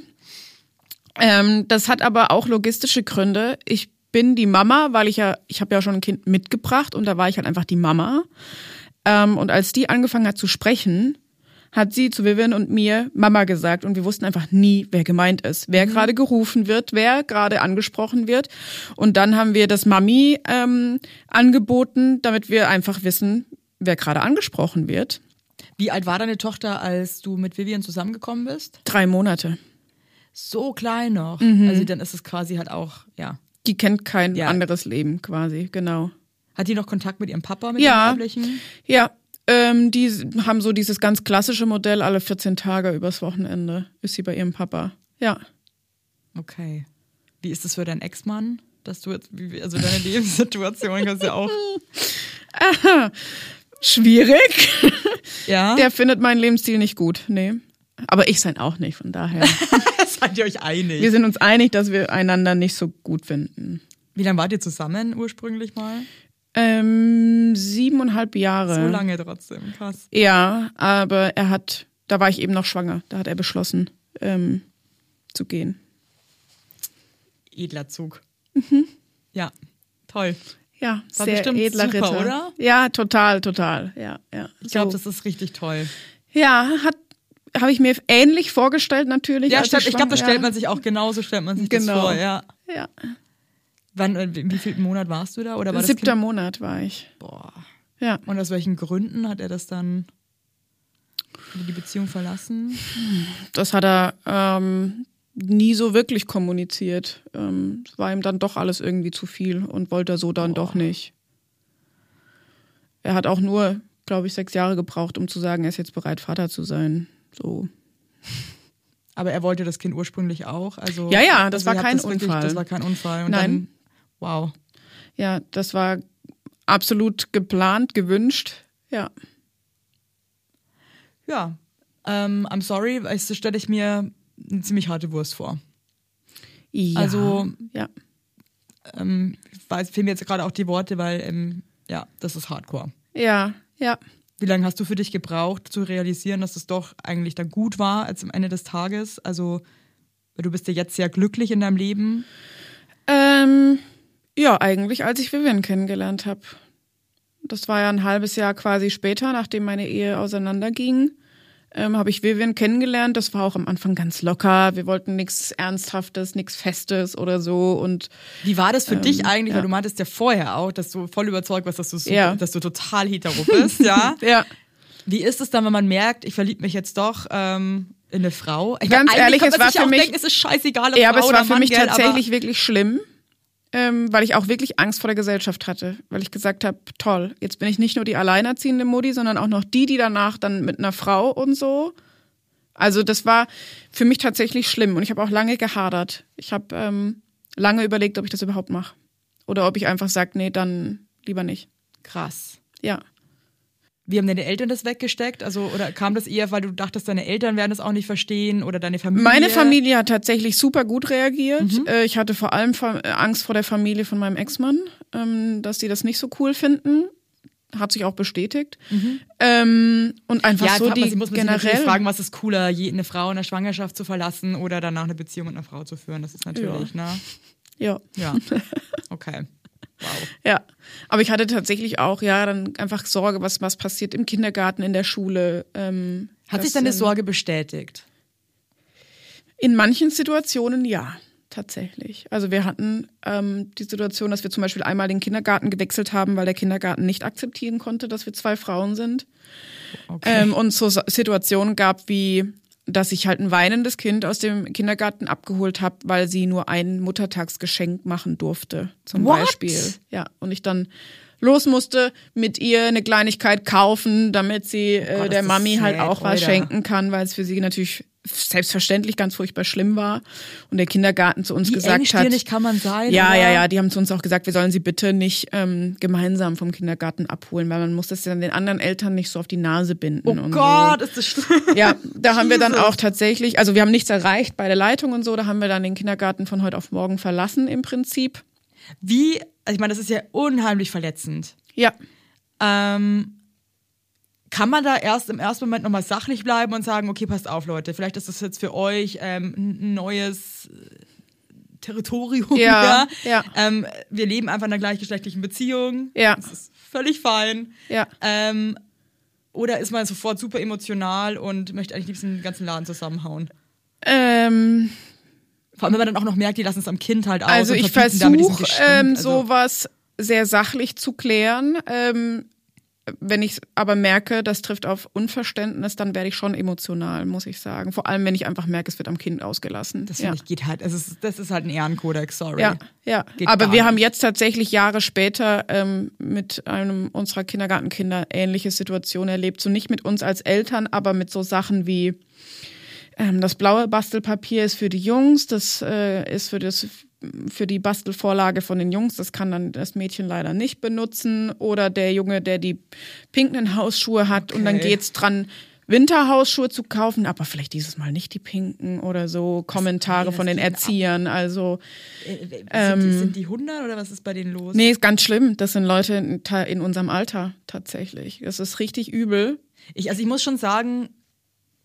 Ähm, das hat aber auch logistische Gründe. Ich bin die Mama, weil ich ja, ich habe ja schon ein Kind mitgebracht und da war ich halt einfach die Mama. Ähm, und als die angefangen hat zu sprechen, hat sie zu Vivian und mir Mama gesagt und wir wussten einfach nie, wer gemeint ist, wer gerade gerufen wird, wer gerade angesprochen wird. Und dann haben wir das Mami ähm, angeboten, damit wir einfach wissen, wer gerade angesprochen wird. Wie alt war deine Tochter, als du mit Vivian zusammengekommen bist? Drei Monate. So klein noch. Mhm. Also dann ist es quasi halt auch, ja. Die kennt kein Ja. anderes Leben quasi, genau. Hat die noch Kontakt mit ihrem Papa, mit Ja. dem weiblichen? Ja, ähm, die haben so dieses ganz klassische Modell, alle 14 Tage übers Wochenende ist sie bei ihrem Papa. Ja. Okay. Wie ist das für deinen Ex-Mann? Dass du jetzt, also deine Lebenssituation kannst ja auch. Schwierig. Ja. Der findet meinen Lebensstil nicht gut, nee. Aber ich sein auch nicht, von daher. seid ihr euch einig. Wir sind uns einig, dass wir einander nicht so gut finden. Wie lange wart ihr zusammen ursprünglich mal? Ähm, siebeneinhalb Jahre. So lange trotzdem, krass. Ja, aber er hat, da war ich eben noch schwanger, da hat er beschlossen, ähm, zu gehen. Edler Zug. Ja, toll. Ja, War sehr bestimmt edler super, Ritter. oder? Ja, total, total. Ja, ja. Ich glaube, So. das ist richtig toll. Ja, hat habe ich mir ähnlich vorgestellt natürlich. Ja, stimmt, ich glaube, das schwanger- stellt man sich auch genauso, stellt man sich Genau. das vor, ja. Ja, Wann, äh, wie viel Monat warst du da? Oder war siebter? Monat war ich. Boah. Ja, Und aus welchen Gründen hat er das dann, die Beziehung verlassen? das hat er ähm, nie so wirklich kommuniziert. Ähm, Es war ihm dann doch alles irgendwie zu viel und wollte er so dann doch nicht. Er hat auch nur, glaube ich, sechs Jahre gebraucht, um zu sagen, er ist jetzt bereit, Vater zu sein. So. Aber er wollte das Kind ursprünglich auch. Also, Ja, ja, das also war kein das wirklich, Unfall. Das war kein Unfall. Und Nein. Dann, wow. Ja, das war absolut geplant, gewünscht. Ja. Ja. Ähm, I'm sorry, weil das stelle ich mir eine ziemlich harte Wurst vor. ja. Also- ja. ähm, ich weiß, fehlen mir jetzt gerade auch die Worte, weil ähm, ja, das ist Hardcore. Ja, ja. Wie lange hast du für dich gebraucht, zu realisieren, dass es doch eigentlich dann gut war, als am Ende des Tages? Also, du bist ja jetzt sehr glücklich in deinem Leben. Ähm, ja, eigentlich, als ich Vivian kennengelernt habe. Das war ja ein halbes Jahr quasi später, nachdem meine Ehe auseinanderging. Ähm, habe ich Vivian kennengelernt. Das war auch am Anfang ganz locker. Wir wollten nichts Ernsthaftes, nichts Festes oder so. Und Wie war das für Ähm, dich eigentlich? ja. Weil du meintest ja vorher auch, dass du voll überzeugt warst, dass du, super, Ja. dass du total hetero bist, ja? ja, Wie ist es dann, wenn man merkt, ich verliebe mich jetzt doch ähm, in eine Frau? Ich Ganz eigentlich ehrlich, es war für mich- denken, es ist scheißegal, ob ja, aber Frau es war für Mann, mich tatsächlich wirklich schlimm. Ähm, weil ich auch wirklich Angst vor der Gesellschaft hatte, weil ich gesagt habe, toll, jetzt bin ich nicht nur die alleinerziehende Mutti, sondern auch noch die, die danach dann mit einer Frau und so. Also das war für mich tatsächlich schlimm und ich habe auch lange gehadert. Ich habe ähm, lange überlegt, ob ich das überhaupt mache oder ob ich einfach sage, nee, dann lieber nicht. Krass. Ja. Wie haben deine Eltern das weggesteckt? Also, oder kam das eher, weil du dachtest, deine Eltern werden das auch nicht verstehen oder deine Familie? Meine Familie hat tatsächlich super gut reagiert. Mhm. Äh, Ich hatte vor allem äh, Angst vor der Familie von meinem Ex-Mann, ähm, dass die das nicht so cool finden. Hat sich auch bestätigt. Ähm, und einfach Mhm. Ja, so man die sich, muss man sich generell. fragen, was ist cooler, je- eine Frau in der Schwangerschaft zu verlassen oder danach eine Beziehung mit einer Frau zu führen. Das ist natürlich, ne? ja. Ja. Okay. Wow. Ja, aber ich hatte tatsächlich auch, ja, dann einfach Sorge, was, was passiert im Kindergarten, in der Schule. Ähm, Hat sich deine ähm, Sorge bestätigt? In manchen Situationen ja, tatsächlich. Also wir hatten ähm, die Situation, dass wir zum Beispiel einmal den Kindergarten gewechselt haben, weil der Kindergarten nicht akzeptieren konnte, dass wir zwei Frauen sind. Okay. Ähm, und so Situationen gab wie, dass ich halt ein weinendes Kind aus dem Kindergarten abgeholt habe, weil sie nur ein Muttertagsgeschenk machen durfte, zum What? Beispiel. Ja, und ich dann los musste mit ihr eine Kleinigkeit kaufen, damit sie äh, Oh Gott, der Mami halt auch was schenken kann, weil es für sie natürlich selbstverständlich ganz furchtbar schlimm war und der Kindergarten zu uns Wie gesagt hat, kann man sein? ja, ja, ja, die haben zu uns auch gesagt, wir sollen sie bitte nicht ähm, gemeinsam vom Kindergarten abholen, weil man muss das ja den anderen Eltern nicht so auf die Nase binden. Oh Gott, ist das schlimm. So. Ja, da haben wir dann auch tatsächlich, also wir haben nichts erreicht bei der Leitung und so, da haben wir dann den Kindergarten von heute auf morgen verlassen im Prinzip. Wie, also ich meine, das ist ja unheimlich verletzend. Ja, Ähm, kann man da erst im ersten Moment nochmal sachlich bleiben und sagen, okay, passt auf, Leute, vielleicht ist das jetzt für euch ähm, ein neues äh, Territorium. Ja, ja. Ähm, wir leben einfach in einer gleichgeschlechtlichen Beziehung. Ja. Das ist völlig fein. ja. Ähm, oder ist man sofort super emotional und möchte eigentlich liebsten den ganzen Laden zusammenhauen? Ähm, Vor allem, wenn man dann auch noch merkt, die lassen es am Kind halt aus. also ich versuche ähm, Also- sowas sehr sachlich zu klären. Ähm, wenn ich aber merke, das trifft auf Unverständnis, dann werde ich schon emotional, muss ich sagen. Vor allem, wenn ich einfach merke, es wird am Kind ausgelassen. Das ja. finde ich geht halt, es ist, das ist halt ein Ehrenkodex, sorry. Ja, ja. Geht Aber wir haben nicht. jetzt tatsächlich Jahre später ähm, mit einem unserer Kindergartenkinder ähnliche Situationen erlebt. So nicht mit uns als Eltern, aber mit so Sachen wie ähm, das blaue Bastelpapier ist für die Jungs, das äh, ist für das für die Bastelvorlage von den Jungs, das kann dann das Mädchen leider nicht benutzen. Oder der Junge, der die pinken Hausschuhe hat und dann Okay. geht's dran, Winterhausschuhe zu kaufen, aber vielleicht dieses Mal nicht die pinken oder so Kommentare von den. Erziehern. Also Äh, sind, die, sind die 100 oder was ist bei denen los? Nee, ist ganz schlimm. Das sind Leute in, in unserem Alter tatsächlich. Das ist richtig übel. Ich, also ich muss schon sagen,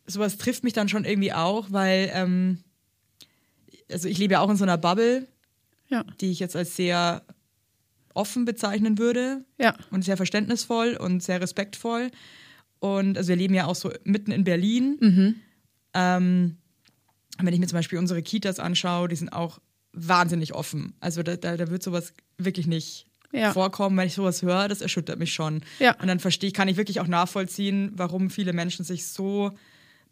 sowas trifft mich dann schon irgendwie auch, weil ähm, also ich lebe ja auch in so einer Bubble, Ja, die ich jetzt als sehr offen bezeichnen würde ja, und sehr verständnisvoll und sehr respektvoll. Und also wir leben ja auch so mitten in Berlin. Mhm. Ähm, wenn ich mir zum Beispiel unsere Kitas anschaue, die sind auch wahnsinnig offen. Also da, da, da wird sowas wirklich nicht Ja. vorkommen. Wenn ich sowas höre, das erschüttert mich schon. Ja. Und dann verstehe ich, kann ich wirklich auch nachvollziehen, warum viele Menschen sich so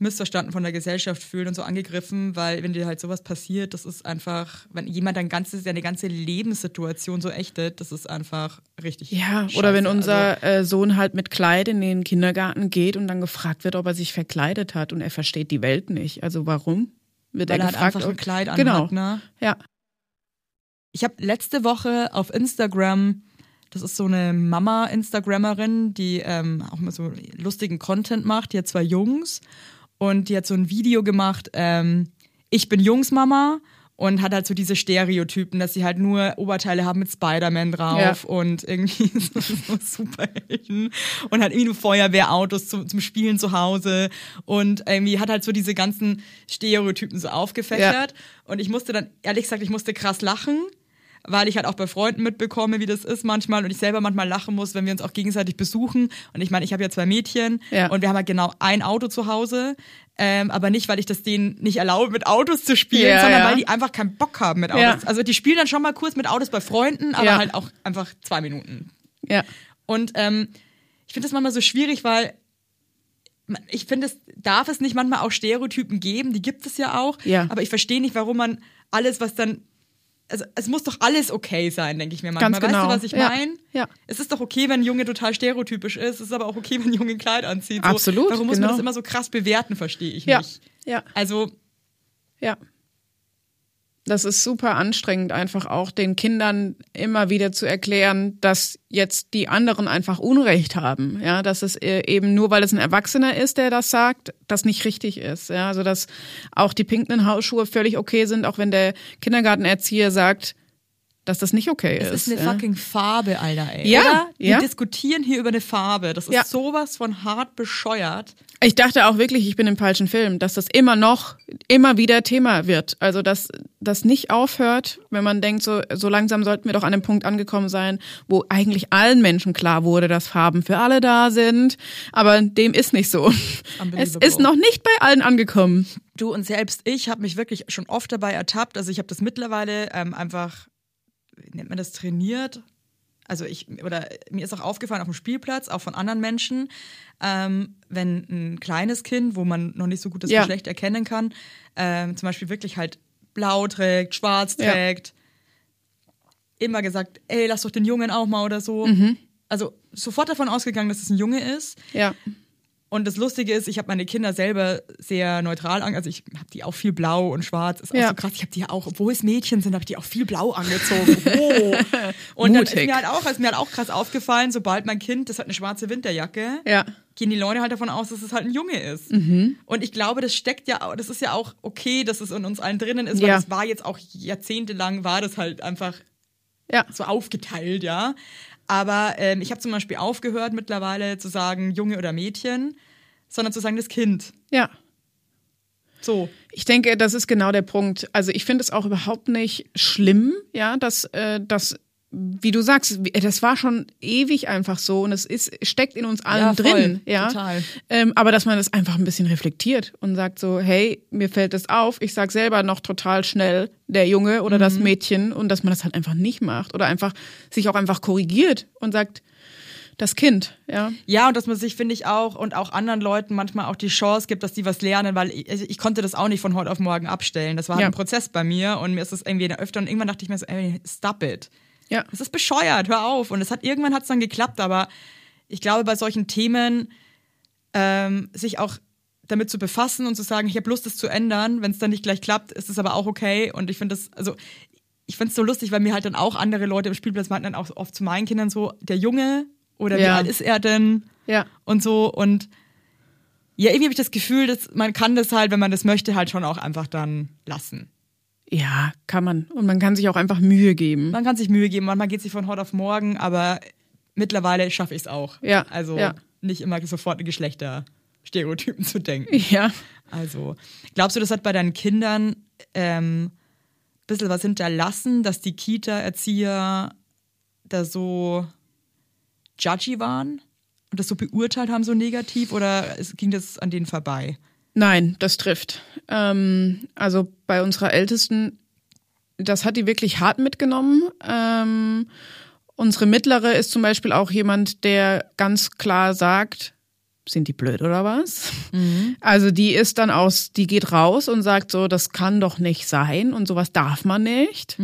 missverstanden von der Gesellschaft fühlen und so angegriffen, weil wenn dir halt sowas passiert, das ist einfach, wenn jemand dein ganzes, seine ganze Lebenssituation so ächtet, das ist einfach richtig. ja. scheiße. Oder wenn Also, unser äh, Sohn halt mit Kleid in den Kindergarten geht und dann gefragt wird, ob er sich verkleidet hat und er versteht die Welt nicht. Also warum? Wird weil er er halt gefragt? einfach ein Kleid anhat, Genau. ne? Ja. Ich habe letzte Woche auf Instagram, das ist so eine Mama-Instagrammerin, die ähm, auch mal so lustigen Content macht. Die hat zwei Jungs und die hat so ein Video gemacht. Ähm, ich bin Jungsmama und hat halt so diese Stereotypen, dass sie halt nur Oberteile haben mit Spider-Man drauf Ja. und irgendwie so, so Superhelden und hat irgendwie Feuerwehrautos zum, zum Spielen zu Hause und irgendwie hat halt so diese ganzen Stereotypen so aufgefächert und ich musste dann, ehrlich gesagt, ich musste krass lachen, weil ich halt auch bei Freunden mitbekomme, wie das ist manchmal und ich selber manchmal lachen muss, wenn wir uns auch gegenseitig besuchen. Und ich meine, ich habe ja zwei Mädchen Ja. und wir haben halt genau ein Auto zu Hause, ähm, aber nicht, weil ich das denen nicht erlaube, mit Autos zu spielen, Ja, sondern ja. weil die einfach keinen Bock haben mit Autos. Also die spielen dann schon mal kurz mit Autos bei Freunden, aber halt auch einfach zwei Minuten. Ja. Und ähm, ich finde das manchmal so schwierig, weil ich finde, es darf es nicht manchmal auch Stereotypen geben, die gibt es ja auch. Ja. Aber ich verstehe nicht, warum man alles, was dann. Also es muss doch alles okay sein, denke ich mir manchmal. Ganz genau. Weißt du, was ich Ja. meine? Ja. Es ist doch okay, wenn ein Junge total stereotypisch ist. Es ist aber auch okay, wenn ein Junge ein Kleid anzieht. So, Absolut, Warum muss genau. man das immer so krass bewerten, verstehe ich Ja. nicht. Ja. Also, Ja. Das ist super anstrengend, einfach auch den Kindern immer wieder zu erklären, dass jetzt die anderen einfach Unrecht haben. Ja, dass es äh, eben nur, weil es ein Erwachsener ist, der das sagt, das nicht richtig ist. Ja, also dass auch die pinken Hausschuhe völlig okay sind, auch wenn der Kindergartenerzieher sagt, dass das nicht okay es ist. ist eine ja. fucking Farbe, Alter, ey. Ja, Oder? Wir ja. diskutieren hier über eine Farbe. Das ist Ja. sowas von hart bescheuert. Ich dachte auch wirklich, ich bin im falschen Film, dass das immer noch, immer wieder Thema wird. Also, dass das nicht aufhört, wenn man denkt, so, so langsam sollten wir doch an dem Punkt angekommen sein, wo eigentlich allen Menschen klar wurde, dass Farben für alle da sind. Aber dem ist nicht so. Es ist noch nicht bei allen angekommen. Du und selbst ich habe mich wirklich schon oft dabei ertappt. Also ich habe das mittlerweile ähm, einfach, nennt man das, trainiert. Also ich, oder mir ist auch aufgefallen auf dem Spielplatz, auch von anderen Menschen, ähm, wenn ein kleines Kind, wo man noch nicht so gut das Ja. Geschlecht erkennen kann, ähm, zum Beispiel wirklich halt blau trägt, schwarz Ja. trägt, immer gesagt, ey, lass doch den Jungen auch mal oder so. Mhm. Also sofort davon ausgegangen, dass es ein Junge ist. Ja. Und das Lustige ist, ich habe meine Kinder selber sehr neutral an, also ich habe die auch viel blau und schwarz. Ist auch Ja. so krass. Ich habe die ja auch, obwohl es Mädchen sind, habe ich die auch viel blau angezogen. Oh. Und dann ist Mutig. mir halt auch, ist mir halt auch krass aufgefallen, sobald mein Kind, das hat eine schwarze Winterjacke, Ja. gehen die Leute halt davon aus, dass es halt ein Junge ist. Mhm. Und ich glaube, das steckt ja, auch- das ist ja auch okay, dass es in uns allen drinnen ist, weil Ja. das war jetzt auch jahrzehntelang, war das halt einfach Ja. so aufgeteilt, ja. Aber ähm, ich habe zum Beispiel aufgehört mittlerweile zu sagen Junge oder Mädchen, sondern zu sagen das Kind. Ja. So. Ich denke, das ist genau der Punkt. Also ich finde es auch überhaupt nicht schlimm, ja, dass äh, das, wie du sagst, das war schon ewig einfach so und es ist steckt in uns allen Ja, voll. drin, ja. Total. Ähm, aber dass man das einfach ein bisschen reflektiert und sagt so, hey, mir fällt das auf. Ich sag selber noch total schnell der Junge oder das Mhm. Mädchen und dass man das halt einfach nicht macht oder einfach sich auch einfach korrigiert und sagt, das Kind, ja. Ja, und dass man sich, finde ich, auch und auch anderen Leuten manchmal auch die Chance gibt, dass die was lernen, weil ich, ich konnte das auch nicht von heute auf morgen abstellen. Das war halt Ja. ein Prozess bei mir und mir ist das irgendwie öfter und irgendwann dachte ich mir so, ey, stop it. Ja. Das ist bescheuert, hör auf. Und es hat irgendwann hat es dann geklappt, aber ich glaube, bei solchen Themen ähm, sich auch damit zu befassen und zu sagen, ich habe Lust, das zu ändern. Wenn es dann nicht gleich klappt, ist es aber auch okay. Und ich finde das, also ich finde es so lustig, weil mir halt dann auch andere Leute im Spielplatz meinten dann auch oft zu meinen Kindern so, der Junge oder wie Ja. alt ist er denn? Ja. Und so. Und ja, irgendwie habe ich das Gefühl, dass man kann das halt, wenn man das möchte, halt schon auch einfach dann lassen. Ja, kann man. Und man kann sich auch einfach Mühe geben. Man kann sich Mühe geben, manchmal geht sich von heute auf morgen, aber mittlerweile schaffe ich es auch. Ja, Also ja. nicht immer sofort in Geschlechterstereotypen zu denken. Ja. Also, glaubst du, das hat bei deinen Kindern ähm, ein bisschen was hinterlassen, dass die Kita-Erzieher da so judgy waren und das so beurteilt haben, so negativ, oder es- ging das an denen vorbei? Nein, das trifft. Ähm, also bei unserer Ältesten, das hat die wirklich hart mitgenommen. Ähm, unsere Mittlere ist zum Beispiel auch jemand, der ganz klar sagt, sind die blöd oder was? Also die ist dann aus, die geht raus und sagt so, das kann doch nicht sein und sowas darf man nicht.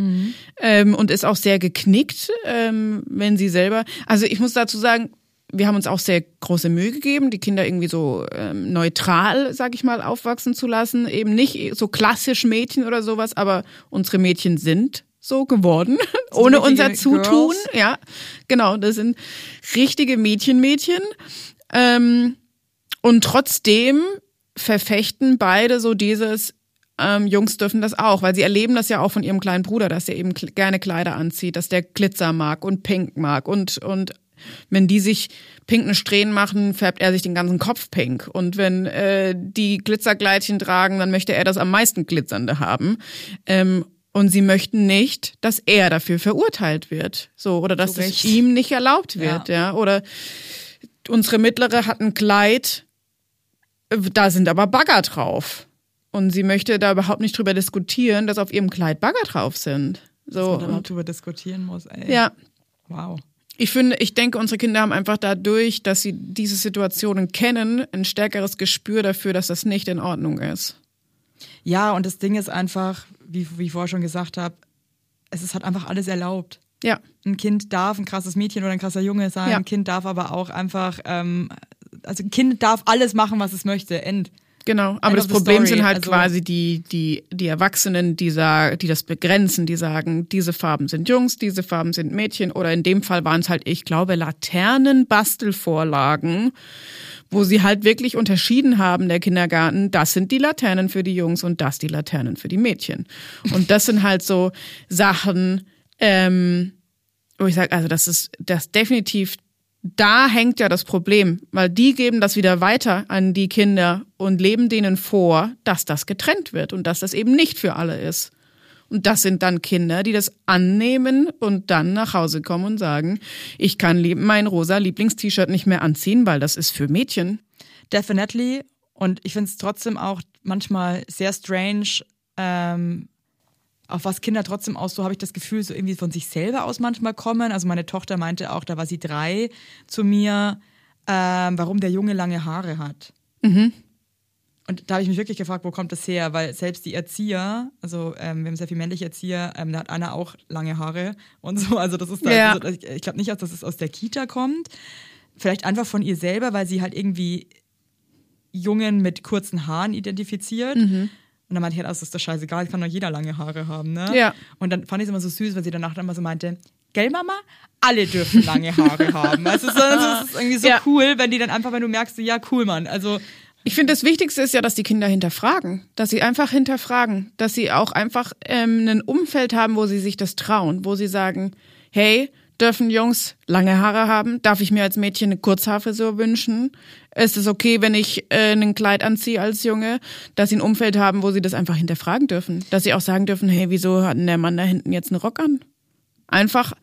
Ähm, und ist auch sehr geknickt, ähm, wenn sie selber. Also ich muss dazu sagen, wir haben uns auch sehr große Mühe gegeben, die Kinder irgendwie so ähm, neutral, sag ich mal, aufwachsen zu lassen. Eben nicht so klassisch Mädchen oder sowas, aber unsere Mädchen sind so geworden, ohne unser Zutun. Girls. Ja, genau, das sind richtige Mädchen-Mädchen. Ähm, und trotzdem verfechten beide so dieses, ähm, Jungs dürfen das auch, weil sie erleben das ja auch von ihrem kleinen Bruder, dass er eben gerne Kleider anzieht, dass der Glitzer mag und Pink mag und und wenn die sich pinken Strähnen machen, färbt er sich den ganzen Kopf pink. Und wenn äh, die Glitzerkleidchen tragen, dann möchte er das am meisten glitzernde haben. Ähm, und sie möchten nicht, dass er dafür verurteilt wird. So, oder dass es ihm nicht erlaubt wird, ja. ja. Oder unsere mittlere hat ein Kleid, da sind aber Bagger drauf. Und sie möchte da überhaupt nicht drüber diskutieren, dass auf ihrem Kleid Bagger drauf sind. So. Dass man da drüber diskutieren muss, ey. Ja. Wow. Ich finde, ich denke, unsere Kinder haben einfach dadurch, dass sie diese Situationen kennen, ein stärkeres Gespür dafür, dass das nicht in Ordnung ist. Ja, und das Ding ist einfach, wie, wie ich vorher schon gesagt habe, es ist halt einfach alles erlaubt. Ja. Ein Kind darf ein krasses Mädchen oder ein krasser Junge sein. Ja. Ein Kind darf aber auch einfach, ähm, also ein Kind darf alles machen, was es möchte. End. Genau, aber das Problem sind halt also, quasi die, die, die Erwachsenen, die, sagen, die das begrenzen, die sagen, diese Farben sind Jungs, diese Farben sind Mädchen oder in dem Fall waren es halt, ich glaube, Laternenbastelvorlagen, wo sie halt wirklich unterschieden haben, der Kindergarten, das sind die Laternen für die Jungs und das die Laternen für die Mädchen. Und das sind halt so Sachen, ähm, wo ich sage, also das ist das definitiv da hängt ja das Problem, weil die geben das wieder weiter an die Kinder und leben denen vor, dass das getrennt wird und dass das eben nicht für alle ist. Und das sind dann Kinder, die das annehmen und dann nach Hause kommen und sagen, ich kann mein rosa Lieblingst-T-Shirt nicht mehr anziehen, weil das ist für Mädchen. Definitely. Und ich finde es trotzdem auch manchmal sehr strange, ähm, auf was Kinder trotzdem aus, so habe ich das Gefühl, so irgendwie von sich selber aus manchmal kommen. Also meine Tochter meinte auch, da war sie drei, zu mir, ähm, warum der Junge lange Haare hat. Mhm. Und da habe ich mich wirklich gefragt, wo kommt das her? Weil selbst die Erzieher, also ähm, wir haben sehr viele männliche Erzieher, ähm, da hat einer auch lange Haare und so. Also das ist da, ja. also, ich glaube nicht, dass es aus der Kita kommt. Vielleicht einfach von ihr selber, weil sie halt irgendwie Jungen mit kurzen Haaren identifiziert. Mhm. Und dann meinte ich halt, das ist doch scheißegal, kann doch jeder lange Haare haben, ne? Ja. Und dann fand ich es immer so süß, weil sie danach dann immer so meinte, gell Mama, alle dürfen lange Haare haben. Also es ist, es ist irgendwie so ja. cool, wenn die dann einfach, wenn du merkst, ja cool, Mann, also ich finde, das Wichtigste ist ja, dass die Kinder hinterfragen, dass sie einfach hinterfragen, dass sie auch einfach ähm, ein Umfeld haben, wo sie sich das trauen, wo sie sagen, hey, Dürfen Jungs lange Haare haben? Darf ich mir als Mädchen eine Kurzhaarfrisur wünschen? Ist es okay, wenn ich äh, ein Kleid anziehe als Junge? Dass sie ein Umfeld haben, wo sie das einfach hinterfragen dürfen. Dass sie auch sagen dürfen, hey, wieso hat denn der Mann da hinten jetzt einen Rock an? Einfach,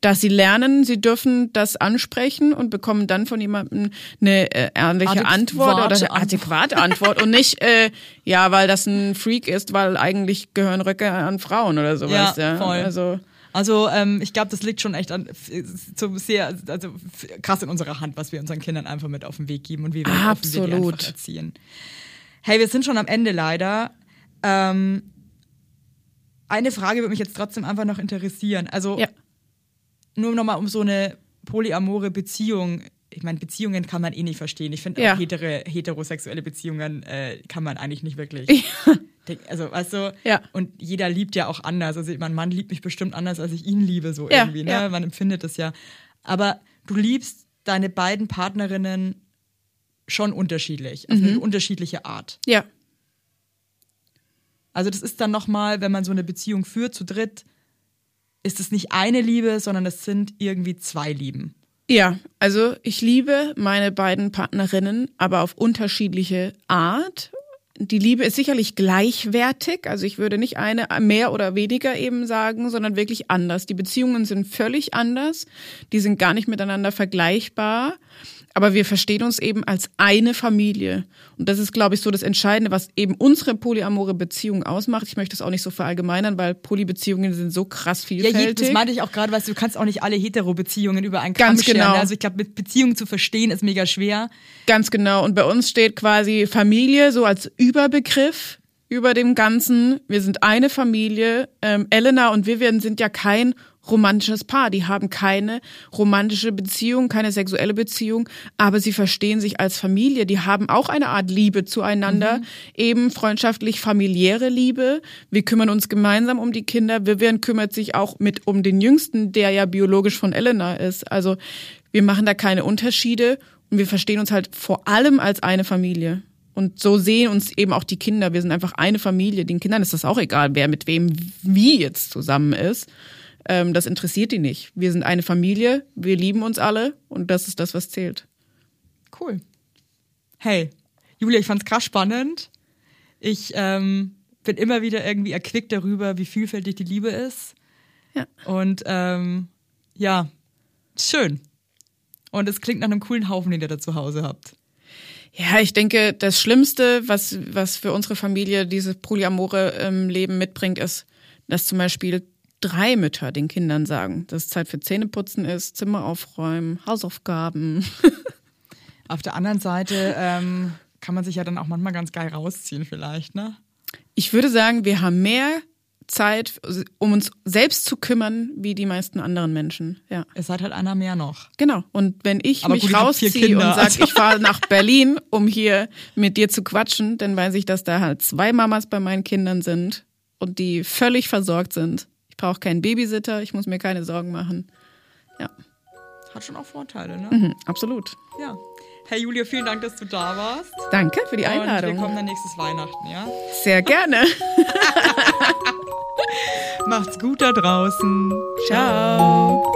dass sie lernen, sie dürfen das ansprechen und bekommen dann von jemandem eine äh, ehrliche adäquate Antwort oder eine adäquate Antwort und nicht, äh, ja, weil das ein Freak ist, weil eigentlich gehören Röcke an Frauen oder sowas. Ja, ja. voll. Also also ähm, ich glaube, das liegt schon echt an, so sehr, also krass in unserer Hand, was wir unseren Kindern einfach mit auf den Weg geben und wie wir, Absolut. wir die einfach erziehen. Hey, wir sind schon am Ende leider. Ähm, eine Frage würde mich jetzt trotzdem einfach noch interessieren. Also ja. nur nochmal um so eine polyamore Beziehung ich meine, Beziehungen kann man eh nicht verstehen. Ich finde, ja. hetero, heterosexuelle Beziehungen äh, kann man eigentlich nicht wirklich. Ja. Also, weißt du, ja. und jeder liebt ja auch anders. Also, mein Mann liebt mich bestimmt anders, als ich ihn liebe, so ja. irgendwie. Ne? Man empfindet es ja. Aber du liebst deine beiden Partnerinnen schon unterschiedlich, auf mhm. eine unterschiedliche Art. Ja. Also, das ist dann nochmal, wenn man so eine Beziehung führt zu dritt, ist es nicht eine Liebe, sondern es sind irgendwie zwei Lieben. Ja, also ich liebe meine beiden Partnerinnen, aber auf unterschiedliche Art. Die Liebe ist sicherlich gleichwertig, also ich würde nicht eine mehr oder weniger eben sagen, sondern wirklich anders. Die Beziehungen sind völlig anders, die sind gar nicht miteinander vergleichbar. Aber wir verstehen uns eben als eine Familie. Und das ist, glaube ich, so das Entscheidende, was eben unsere polyamore Beziehung ausmacht. Ich möchte das auch nicht so verallgemeinern, weil Polybeziehungen sind so krass vielfältig. Ja, das meinte ich auch gerade, weil du kannst auch nicht alle Hetero-Beziehungen über einen Kamm Ganz genau. Scheren. Also ich glaube, mit Beziehungen zu verstehen ist mega schwer. Ganz genau. Und bei uns steht quasi Familie so als Überbegriff über dem Ganzen. Wir sind eine Familie. Ähm, Elena und Vivian sind ja kein romantisches Paar. Die haben keine romantische Beziehung, keine sexuelle Beziehung, aber sie verstehen sich als Familie. Die haben auch eine Art Liebe zueinander, mhm. eben freundschaftlich familiäre Liebe. Wir kümmern uns gemeinsam um die Kinder. Vivian kümmert sich auch mit um den Jüngsten, der ja biologisch von Elena ist. Also wir machen da keine Unterschiede und wir verstehen uns halt vor allem als eine Familie. Und so sehen uns eben auch die Kinder. Wir sind einfach eine Familie. Den Kindern ist das auch egal, wer mit wem wie jetzt zusammen ist. Ähm, das interessiert die nicht. Wir sind eine Familie, wir lieben uns alle und das ist das, was zählt. Cool. Hey, Julia, ich fand's krass spannend. Ich ähm, bin immer wieder irgendwie erquickt darüber, wie vielfältig die Liebe ist. Ja. Und ähm, ja, schön. Und es klingt nach einem coolen Haufen, den ihr da zu Hause habt. Ja, ich denke, das Schlimmste, was, was für unsere Familie dieses polyamore ähm, Leben mitbringt, ist, dass zum Beispiel drei Mütter den Kindern sagen, dass es Zeit für Zähneputzen ist, Zimmer aufräumen, Hausaufgaben. Auf der anderen Seite ähm, kann man sich ja dann auch manchmal ganz geil rausziehen, vielleicht, ne? Ich würde sagen, wir haben mehr Zeit, um uns selbst zu kümmern, wie die meisten anderen Menschen. Ja. Ihr seid halt einer mehr noch. Genau. Und wenn ich Aber mich gut, rausziehe Kinder, und sage, also- ich fahre nach Berlin, um hier mit dir zu quatschen, dann weiß ich, dass da halt zwei Mamas bei meinen Kindern sind und die völlig versorgt sind. Ich brauche keinen Babysitter, ich muss mir keine Sorgen machen. Ja, Hat schon auch Vorteile, ne? mhm, absolut. Ja. Hey Julia, vielen Dank, dass du da warst. Danke für die Und wir Einladung. kommen dann nächstes Weihnachten, ja? Sehr gerne. Macht's gut da draußen. Ciao.